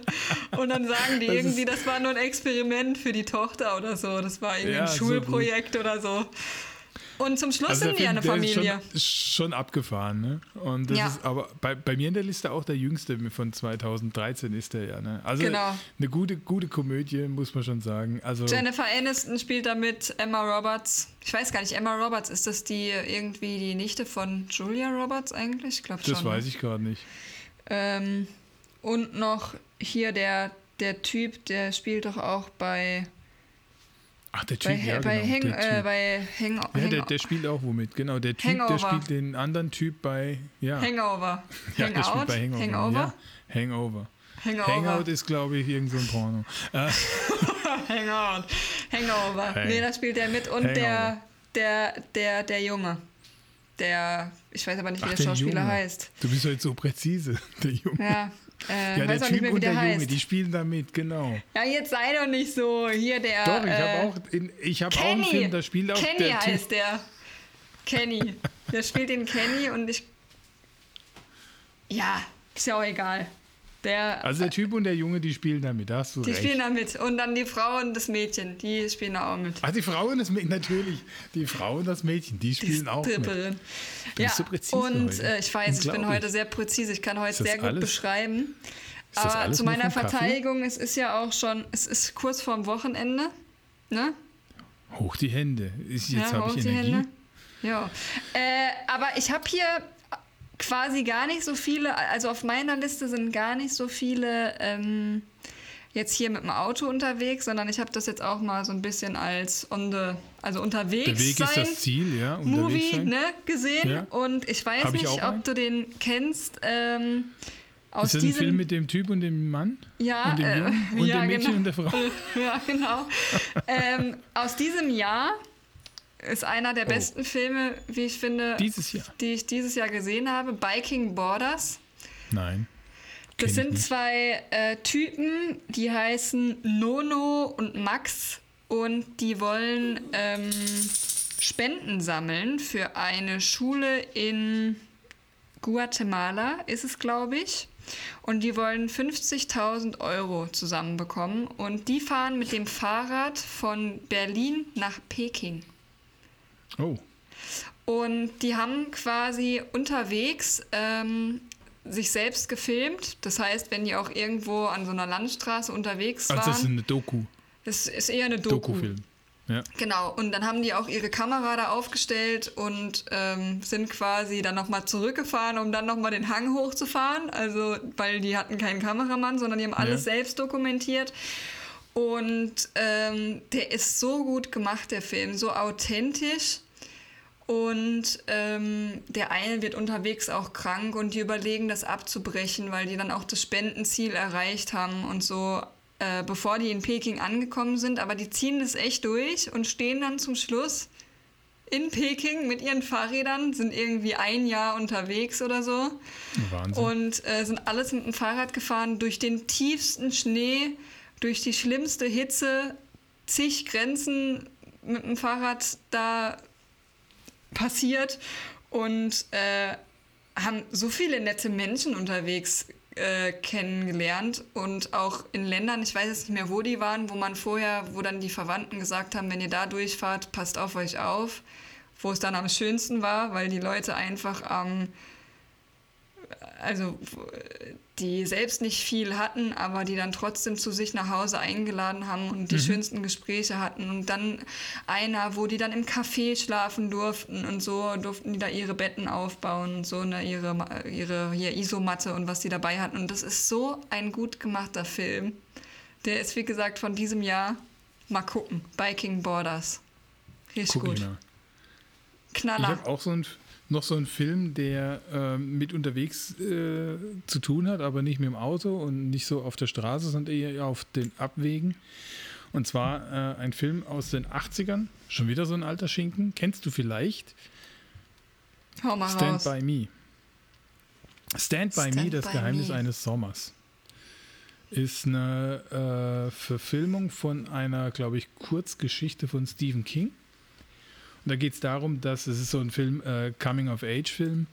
Und dann sagen die Das irgendwie, das war nur ein Experiment für die Tochter oder so. Das war irgendwie Ja, ein so Schulprojekt oder so. Und zum Schluss Also sind die eine Familie. Ist schon, schon abgefahren, ne? Und das Ja. ist aber bei, bei mir in der Liste auch der jüngste von 2013 ist der ja, ne? Also Genau. eine gute, gute Komödie, muss man schon sagen. Also Jennifer Aniston spielt damit Emma Roberts. Ich weiß gar nicht, Emma Roberts, ist das die irgendwie die Nichte von Julia Roberts eigentlich? Ich glaube schon. das weiß ich gerade nicht. Ähm, und noch hier der, der Typ, der spielt doch auch bei, Ach, der bei, Typ, ja, bei, genau, Hang, der äh, bei Hang, Ja, Hang, der, der spielt auch womit, genau. Der Typ, der Hangover. spielt den anderen Typ bei, ja. Hangover. ja, der Hangout? spielt bei Hangover. Hangover? Ja, Hangover. Hangover. Hangout ist, glaube ich, irgend so ein Porno. Äh, Hangout. Hangover. Hang- Nee, da spielt er mit. Und Hangover. der, der, der, der Junge. Der, ich weiß aber nicht, wie ach, der Schauspieler Junge. heißt. Du bist heute so präzise, der Junge. Ja, äh, Ja, der auch Typ mehr, und der, der Junge, heißt. die spielen da mit, genau. Ja, jetzt sei doch nicht so. Hier der. Doch, ich äh, habe auch, in, ich hab auch einen. Film, da spielt auch Kenny der Typ. heißt der. Kenny. Der spielt den Kenny und ich. Ja, ist ja auch egal. Der, Also der Typ und der Junge, die spielen da mit, da hast du die recht. spielen da mit. Und dann die Frau und das Mädchen, die spielen da auch mit. Ach, die Frau und das Mädchen, natürlich. Die Frau und das Mädchen, die Die spielen auch mit. Stripperin. Du Ja, so präzise und äh, ich weiß, ich bin heute sehr präzise. Ich kann heute sehr gut alles- beschreiben. Aber alles zu meiner Kaffee? Verteidigung, es ist ja auch schon, es ist kurz vorm Wochenende. Ne? Hoch die Hände. Ich, jetzt Ja, habe hoch ich die Energie. Hände. Ja. Äh, aber ich habe hier quasi gar nicht so viele, also auf meiner Liste sind gar nicht so viele ähm, jetzt hier mit dem Auto unterwegs, sondern ich habe das jetzt auch mal so ein bisschen als on the, also unterwegs Der Weg sein ist das Ziel, ja. Movie sein. ne, gesehen Ja. und ich weiß ich nicht, auch einen. ob du den kennst. Ähm, aus Ist das ein diesem Film mit dem Typ und dem Mann? ja, und dem äh? Und ja, dem Mädchen genau. und der Frau? Ja, genau. ähm, aus diesem Jahr ist einer der Oh. besten Filme, wie ich finde, Dieses Jahr? die ich dieses Jahr gesehen habe, Biking Borders. Nein. Das sind zwei äh, Typen, die heißen Nono und Max und die wollen ähm, Spenden sammeln für eine Schule in Guatemala ist es, glaube ich. Und die wollen 50.000 Euro zusammenbekommen. Und die fahren mit dem Fahrrad von Berlin nach Peking. Oh. Und die haben quasi unterwegs ähm, sich selbst gefilmt. Das heißt, wenn die auch irgendwo an so einer Landstraße unterwegs waren. Also das ist eine Doku. Das ist eher eine Doku. Dokufilm. Ja. Genau, und dann haben die auch ihre Kamera da aufgestellt und ähm, sind quasi dann nochmal zurückgefahren, um dann nochmal den Hang hochzufahren. Also, weil die hatten keinen Kameramann, sondern die haben alles Ja. selbst dokumentiert. Und ähm, der ist so gut gemacht, der Film, so authentisch. Und ähm, der eine wird unterwegs auch krank und die überlegen, das abzubrechen, weil die dann auch das Spendenziel erreicht haben und so, äh, bevor die in Peking angekommen sind. Aber die ziehen das echt durch und stehen dann zum Schluss in Peking mit ihren Fahrrädern, sind irgendwie ein Jahr unterwegs oder so Wahnsinn. und äh, sind alles mit dem Fahrrad gefahren durch den tiefsten Schnee, durch die schlimmste Hitze, zig Grenzen mit dem Fahrrad da passiert und äh, haben so viele nette Menschen unterwegs äh, kennengelernt und auch in Ländern, ich weiß jetzt nicht mehr, wo die waren, wo man vorher, wo dann die Verwandten gesagt haben, wenn ihr da durchfahrt, passt auf euch auf, wo es dann am schönsten war, weil die Leute einfach am also die selbst nicht viel hatten, aber die dann trotzdem zu sich nach Hause eingeladen haben und die schönsten Gespräche hatten. Und dann einer, wo die dann im Café schlafen durften und so durften die da ihre Betten aufbauen und so, ne, ihre, ihre hier Isomatte und was die dabei hatten. Und das ist so ein gut gemachter Film. Der ist, wie gesagt, von diesem Jahr. Mal gucken. Biking Borders. Richtig Guck gut. mal. Ich Knaller. habe auch so ein, noch so einen Film, der ähm, mit unterwegs äh, zu tun hat, aber nicht mit dem Auto und nicht so auf der Straße, sondern eher auf den Abwegen. Und zwar äh, ein Film aus den 80ern, schon wieder so ein alter Schinken. Kennst du vielleicht? Hau mal Stand raus. by Me. Stand by Me, Stand das by Geheimnis Me. eines Sommers. Ist eine äh, Verfilmung von einer, glaube ich, Kurzgeschichte von Stephen King. Und da geht es darum, dass es ist so ein Film, äh, Coming-of-Age-Film,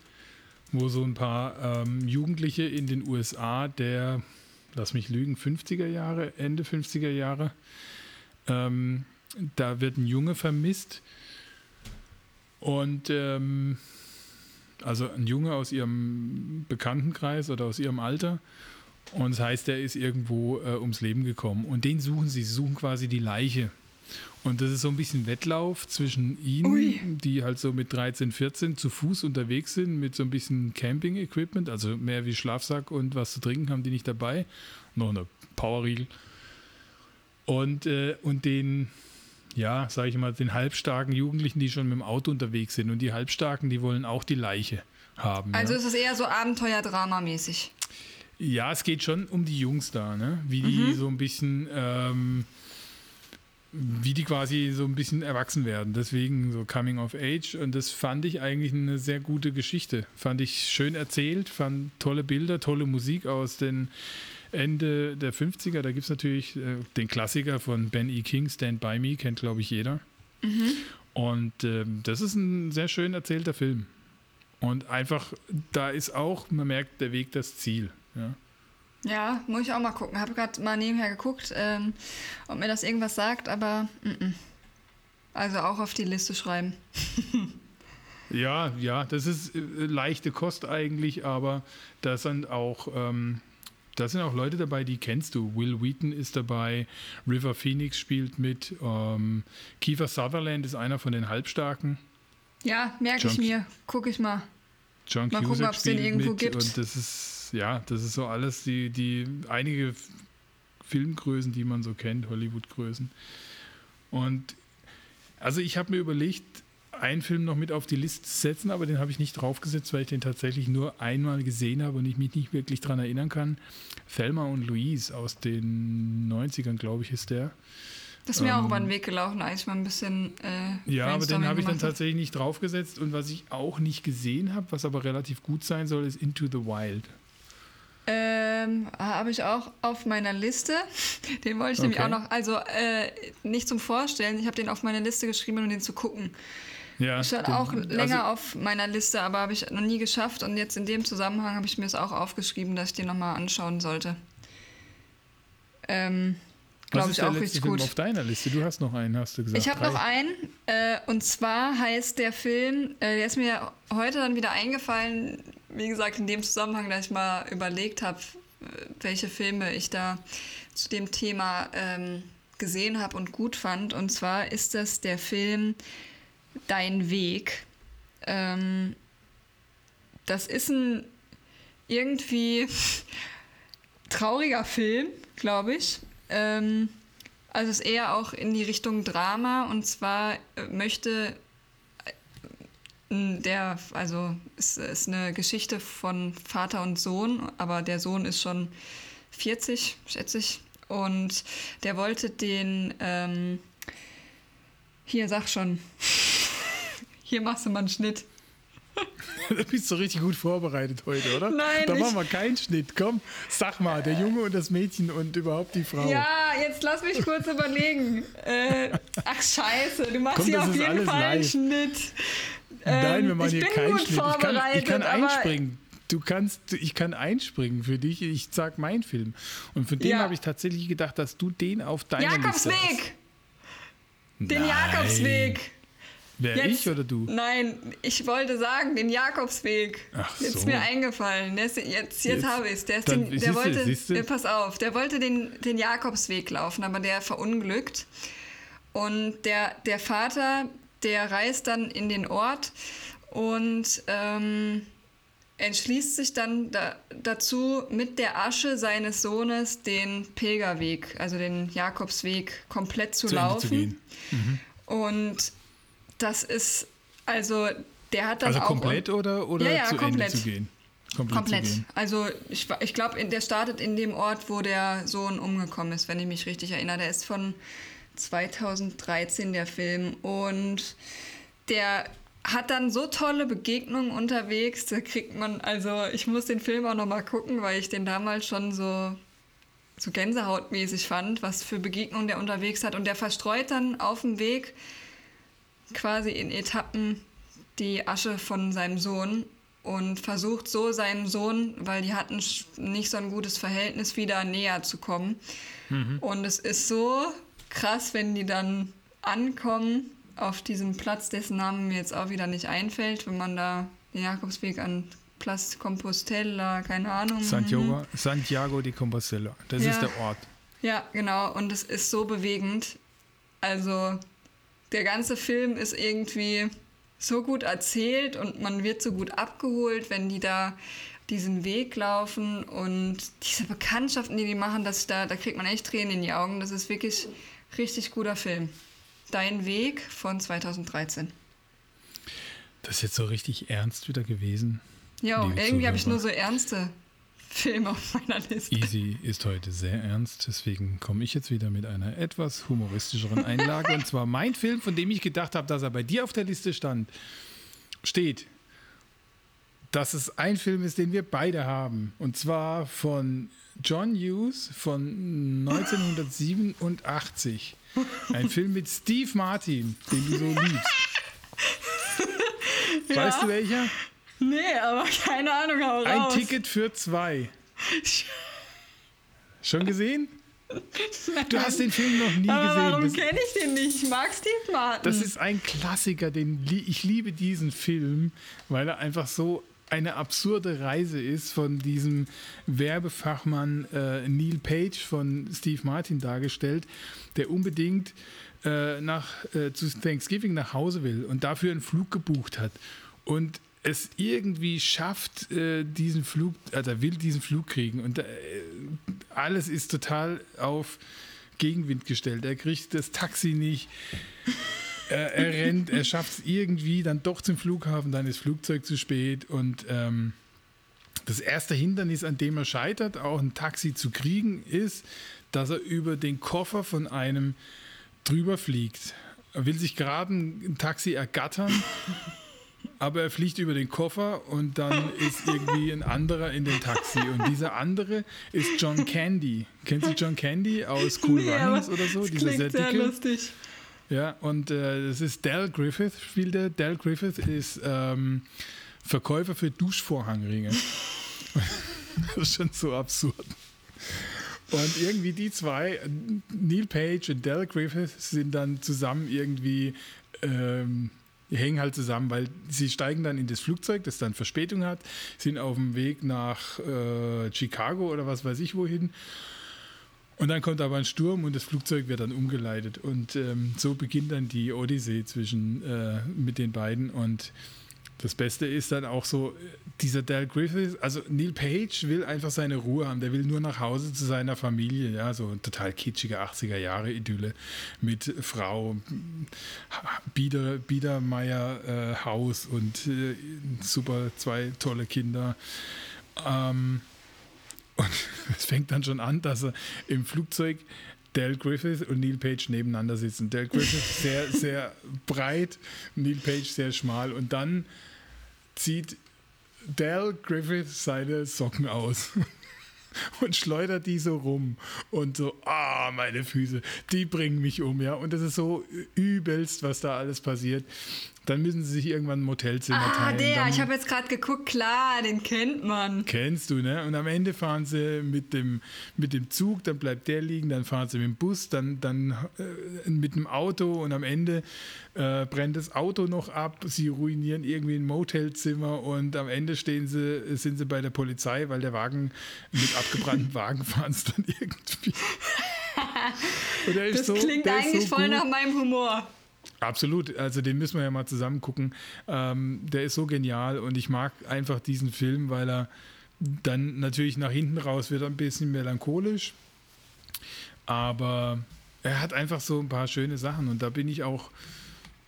wo so ein paar ähm, Jugendliche in den USA der, lass mich lügen, 50er Jahre, Ende 50er Jahre, ähm, da wird ein Junge vermisst und ähm, also ein Junge aus ihrem Bekanntenkreis oder aus ihrem Alter. Und das heißt, er ist irgendwo äh, ums Leben gekommen. Und den suchen sie. Sie suchen quasi die Leiche. Und das ist so ein bisschen Wettlauf zwischen ihnen, Ui. die halt so mit 13, 14 zu Fuß unterwegs sind, mit so ein bisschen Camping-Equipment, also mehr wie Schlafsack und was zu trinken haben die nicht dabei. Noch eine Powerriegel. Und, äh, und den, ja, sage ich mal, den halbstarken Jugendlichen, die schon mit dem Auto unterwegs sind. Und die halbstarken, die wollen auch die Leiche haben. Also ja. ist es eher so Abenteuer-Drama-mäßig. Ja, es geht schon um die Jungs da, ne? Wie die so ein bisschen, ähm, wie die quasi so ein bisschen erwachsen werden. Deswegen so Coming of Age. Und das fand ich eigentlich eine sehr gute Geschichte. Fand ich schön erzählt, fand tolle Bilder, tolle Musik aus den Ende der 50er. Da gibt es natürlich äh, den Klassiker von Ben E. King, Stand By Me, kennt glaube ich jeder. Und ähm, das ist ein sehr schön erzählter Film. Und einfach, da ist auch, man merkt, der Weg das Ziel. Ja. Ja, muss ich auch mal gucken. Habe gerade mal nebenher geguckt, ähm, ob mir das irgendwas sagt, aber mm -mm. also auch auf die Liste schreiben. Ja, ja, das ist äh, leichte Kost eigentlich, aber da sind auch, ähm, da sind auch Leute dabei, die kennst du. Will Wheaton ist dabei, River Phoenix spielt mit, ähm, Kiefer Sutherland ist einer von den Halbstarken, Ja, merke ich mir. Gucke ich mal. John Mal gucken, Cusack ob's den irgendwo mit gibt. und das ist, ja, das ist so alles die, die einige Filmgrößen, die man so kennt, Hollywood-Größen. Und also ich habe mir überlegt, einen Film noch mit auf die Liste zu setzen, aber den habe ich nicht draufgesetzt, weil ich den tatsächlich nur einmal gesehen habe und ich mich nicht wirklich daran erinnern kann. Thelma und Louise aus den 90ern, glaube ich, ist der. Das ist mir auch Ähm, über den Weg gelaufen, als ich mal ein bisschen. Äh, Ja, aber den habe ich dann tatsächlich nicht draufgesetzt. Und was ich auch nicht gesehen habe, was aber relativ gut sein soll, ist Into the Wild. Ähm, habe ich auch auf meiner Liste. Den wollte ich nämlich Okay. auch noch, also äh, nicht zum Vorstellen, ich habe den auf meine Liste geschrieben, um den zu gucken. Ja, Stand den- auch länger also, auf meiner Liste, aber habe ich noch nie geschafft. Und jetzt in dem Zusammenhang habe ich mir es auch aufgeschrieben, dass ich den nochmal anschauen sollte. Ähm, Glaube ich auch richtig Film gut. auf deiner Liste? Du hast noch einen, hast du gesagt. Ich habe noch einen, äh, und zwar heißt der Film, äh, der ist mir heute dann wieder eingefallen, wie gesagt, in dem Zusammenhang, dass ich mal überlegt habe, welche Filme ich da zu dem Thema ähm, gesehen habe und gut fand. Und zwar ist das der Film Dein Weg. Ähm, das ist ein irgendwie trauriger Film, glaube ich. Ähm, also es ist eher auch in die Richtung Drama und zwar äh, möchte der, also es ist eine Geschichte von Vater und Sohn, aber der Sohn ist schon 40, schätze ich. Und der wollte den, ähm, hier sag schon, hier machst du mal einen Schnitt. Da bist du richtig gut vorbereitet heute, oder? Nein, Da machen wir keinen Schnitt. Komm, sag mal, der Junge und das Mädchen und überhaupt die Frau. Ja, jetzt lass mich kurz überlegen. Äh, ach scheiße, du machst Komm, hier auf jeden Fall einen. Schnitt. Nein, wir Ähm, machen ich hier bin keinen gut Schnitt. Ich kann, ich kann einspringen. Du kannst, ich kann einspringen für dich. Ich sag meinen Film. Und für den Ja. habe ich tatsächlich gedacht, dass du den auf deiner Liste hast. Jakobsweg! Den Nein. Jakobsweg! Wer Jetzt- ich oder du? Nein, ich wollte sagen, den Jakobsweg. Ach Jetzt ist so. mir eingefallen. Der ist, jetzt jetzt, Jetzt- habe ich es. Der, ist dann- den, der wollte. Ja, pass auf, der wollte den, den Jakobsweg laufen, aber der verunglückt. Und der, der Vater, der reist dann in den Ort und ähm, entschließt sich dann da, dazu, mit der Asche seines Sohnes den Pilgerweg, also den Jakobsweg, komplett zu, Zu laufen. gehen. Und das ist, also der hat dann Also auch. komplett oder, oder Ja, ja, zu komplett. Ende zu gehen? Komplett. Komplett. Also ich, ich glaube, der startet in dem Ort, wo der Sohn umgekommen ist, wenn ich mich richtig erinnere. Der ist von 2013, der Film. Und der hat dann so tolle Begegnungen unterwegs. Da kriegt man, also ich muss den Film auch nochmal gucken, weil ich den damals schon so, so gänsehautmäßig fand, was für Begegnungen der unterwegs hat. Und der verstreut dann auf dem Weg quasi in Etappen die Asche von seinem Sohn und versucht so seinem Sohn, weil die hatten nicht so ein gutes Verhältnis, wieder näher zu kommen. Und es ist so krass, wenn die dann ankommen auf diesem Platz, dessen Namen mir jetzt auch wieder nicht einfällt, wenn man da den Jakobsweg an Platz Compostela, keine Ahnung. Santiago, Santiago de Compostela. Das Ja. ist der Ort. Ja, genau. Und es ist so bewegend. Also der ganze Film ist irgendwie so gut erzählt und man wird so gut abgeholt, wenn die da diesen Weg laufen und diese Bekanntschaften, die die machen, dass da, da kriegt man echt Tränen in die Augen. Das ist wirklich richtig guter Film. Dein Weg von 2013. Das ist jetzt so richtig ernst wieder gewesen. Ja, irgendwie habe ich nur so ernste Filme auf meiner Liste. Easy ist heute sehr ernst, deswegen komme ich jetzt wieder mit einer etwas humoristischeren Einlage. und zwar mein Film, von dem ich gedacht habe, dass er bei dir auf der Liste stand, steht. Dass es ein Film ist, den wir beide haben. Und zwar von John Hughes von 1987. Ein Film mit Steve Martin, den du so liebst. Weißt du welcher? Nee, aber keine Ahnung, hau Ein raus. Ticket für zwei. Schon gesehen? Du hast den Film noch nie aber warum gesehen. kenne ich den nicht? Ich mag Steve Martin. Das, ist ein Klassiker, den ich liebe diesen Film, weil er einfach so eine absurde Reise ist von diesem Werbefachmann äh, Neil Page von Steve Martin dargestellt, der unbedingt äh, nach, äh, zu Thanksgiving nach Hause will und dafür einen Flug gebucht hat. Und es irgendwie schafft, äh, diesen Flug, also will diesen Flug kriegen und äh, alles ist total auf Gegenwind gestellt. Er kriegt das Taxi nicht, er, er rennt, er schafft es irgendwie dann doch zum Flughafen, dann ist das Flugzeug zu spät und ähm, das erste Hindernis, an dem er scheitert, auch ein Taxi zu kriegen, ist, dass er über den Koffer von einem drüber fliegt. Er will sich gerade ein Taxi ergattern, aber er fliegt über den Koffer und dann ist irgendwie ein anderer in dem Taxi. Und dieser andere ist John Candy. Kennst du John Candy aus Cool Nee, Runnings oder so? Dieser sehr dicke. lustig. Ja, und äh, das ist Dal Griffith, spielt er. Dal Griffith ist ähm, Verkäufer für Duschvorhangringe. das ist schon so absurd. Und irgendwie die zwei, Neil Page und Dal Griffith, sind dann zusammen irgendwie, ähm, hängen halt zusammen, weil sie steigen dann in das Flugzeug, das dann Verspätung hat, sind auf dem Weg nach äh, Chicago oder was weiß ich wohin. Und dann kommt aber ein Sturm und das Flugzeug wird dann umgeleitet. Und ähm, so beginnt dann die Odyssee zwischen äh, mit den beiden. Und das Beste ist dann auch so, dieser Dal Griffith, also Neil Page will einfach seine Ruhe haben, der will nur nach Hause zu seiner Familie, ja, so total kitschige 80er Jahre Idylle mit Frau, Bieder, Biedermeier äh, Haus und äh, super zwei tolle Kinder. Ähm, und es fängt dann schon an, dass er im Flugzeug Dale Griffith und Neil Page nebeneinander sitzen. Dale Griffith sehr, sehr breit, Neil Page sehr schmal. Und dann zieht Dale Griffith seine Socken aus und schleudert die so rum und so, ah, meine Füße, die bringen mich um, ja. Und das ist so übelst, was da alles passiert. Dann müssen sie sich irgendwann ein Motelzimmer ah, teilen. Ah, der, ich habe jetzt gerade geguckt, klar, den kennt man. Kennst du, ne? Und am Ende fahren sie mit dem, mit dem Zug, dann bleibt der liegen, dann fahren sie mit dem Bus, dann, dann äh, mit dem Auto und am Ende äh, brennt das Auto noch ab, sie ruinieren irgendwie ein Motelzimmer und am Ende stehen sie, sind sie bei der Polizei, weil der Wagen mit abgebrannten Wagen fahren sie dann irgendwie. das so, klingt eigentlich so voll nach meinem Humor. Absolut, also den müssen wir ja mal zusammen gucken. Ähm, der ist so genial und ich mag einfach diesen Film, weil er dann natürlich nach hinten raus wird ein bisschen melancholisch, aber er hat einfach so ein paar schöne Sachen und da bin ich auch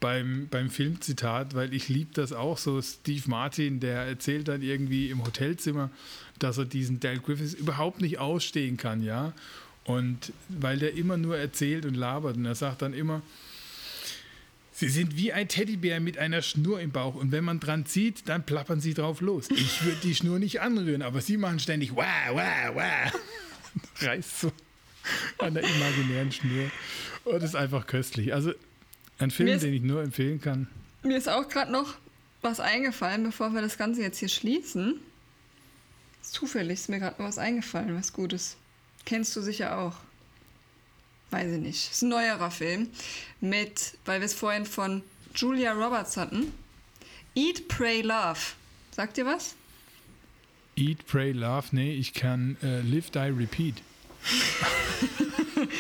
beim, beim Filmzitat, weil ich liebe das auch so. Steve Martin, der erzählt dann irgendwie im Hotelzimmer, dass er diesen Dale Griffiths überhaupt nicht ausstehen kann, ja. Und weil der immer nur erzählt und labert und er sagt dann immer, Sie sind wie ein Teddybär mit einer Schnur im Bauch und wenn man dran zieht, dann plappern sie drauf los. Ich würde die Schnur nicht anrühren, aber sie machen ständig wah, wah, wah. Reißt so an der imaginären Schnur. Und das ist einfach köstlich. Also ein Film, ist, den ich nur empfehlen kann. Mir ist auch gerade noch was eingefallen, bevor wir das Ganze jetzt hier schließen. Zufällig ist mir gerade noch was eingefallen, was Gutes. Kennst du sicher auch weiß ich nicht, ist ein neuerer Film mit, weil wir es vorhin von Julia Roberts hatten. Eat, Pray, Love. Sagt ihr was? Eat, Pray, Love? Nee, ich kann uh, Live, Die, Repeat.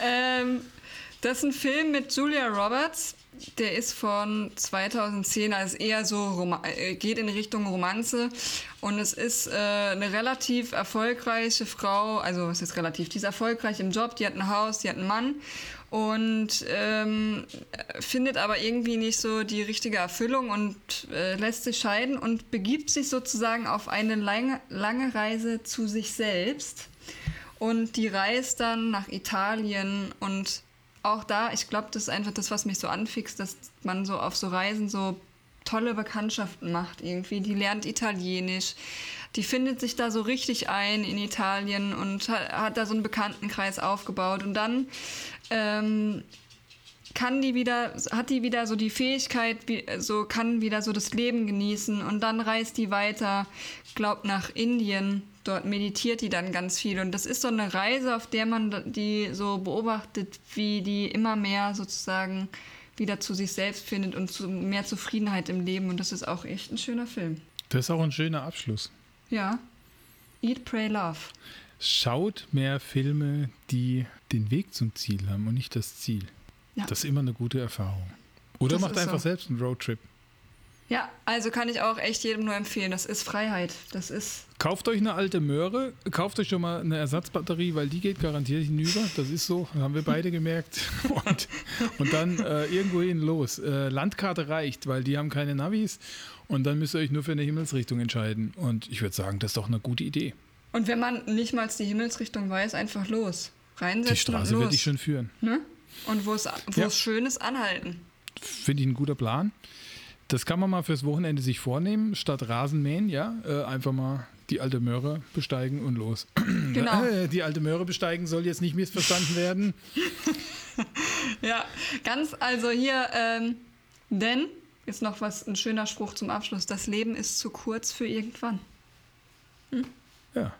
ähm, das ist ein Film mit Julia Roberts. Der ist von 2010, also eher so, äh, geht in Richtung Romanze. Und es ist äh, eine relativ erfolgreiche Frau, also es ist relativ, die ist erfolgreich im Job, die hat ein Haus, die hat einen Mann und ähm, findet aber irgendwie nicht so die richtige Erfüllung und äh, lässt sich scheiden und begibt sich sozusagen auf eine lange, lange Reise zu sich selbst. Und die reist dann nach Italien und auch da, ich glaube, das ist einfach das, was mich so anfixt, dass man so auf so Reisen so tolle Bekanntschaften macht irgendwie. Die lernt Italienisch, die findet sich da so richtig ein in Italien und hat, da so einen Bekanntenkreis aufgebaut. Und dann ähm, kann die wieder, hat die wieder so die Fähigkeit, so kann wieder so das Leben genießen und dann reist die weiter, glaubt nach Indien. Dort meditiert die dann ganz viel und das ist so eine Reise, auf der man die so beobachtet, wie die immer mehr sozusagen wieder zu sich selbst findet und zu mehr Zufriedenheit im Leben und das ist auch echt ein schöner Film. Das ist auch ein schöner Abschluss. Ja. Eat, Pray, Love. Schaut mehr Filme, die den Weg zum Ziel haben und nicht das Ziel. Ja. Das ist immer eine gute Erfahrung. Oder das macht einfach so. selbst einen Roadtrip. Ja, also kann ich auch echt jedem nur empfehlen. Das ist Freiheit. Das ist. Kauft euch eine alte Möhre, kauft euch schon mal eine Ersatzbatterie, weil die geht garantiert hinüber. Das ist so, haben wir beide gemerkt. Und, und dann äh, irgendwohin los. Äh, Landkarte reicht, weil die haben keine Navis. Und dann müsst ihr euch nur für eine Himmelsrichtung entscheiden. Und ich würde sagen, das ist doch eine gute Idee. Und wenn man nicht mal die Himmelsrichtung weiß, einfach los. Reinsetzen. Die Straße werde ich schon führen. Ne? Und wo es ja. schön ist, anhalten. Finde ich ein guter Plan. Das kann man mal fürs Wochenende sich vornehmen, statt Rasenmähen, ja, äh, einfach mal die alte Möhre besteigen und los. Genau. Äh, die alte Möhre besteigen soll jetzt nicht missverstanden werden. Ja, ganz, also hier, ähm, denn, ist noch was, ein schöner Spruch zum Abschluss, das Leben ist zu kurz für irgendwann. Ja.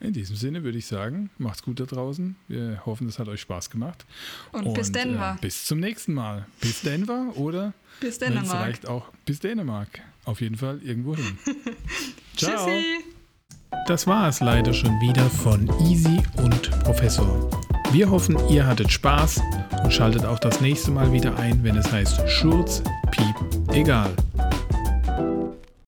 In diesem Sinne würde ich sagen, macht's gut da draußen. Wir hoffen, es hat euch Spaß gemacht. Und bis Denver. Äh, bis zum nächsten Mal. Bis Denver oder Bis Dänemark. reicht auch bis Dänemark. Auf jeden Fall irgendwo hin. Ciao. Tschüssi. Das war es leider schon wieder von Easy und Professor. Wir hoffen, ihr hattet Spaß und schaltet auch das nächste Mal wieder ein, wenn es heißt Schurz, Piep, egal.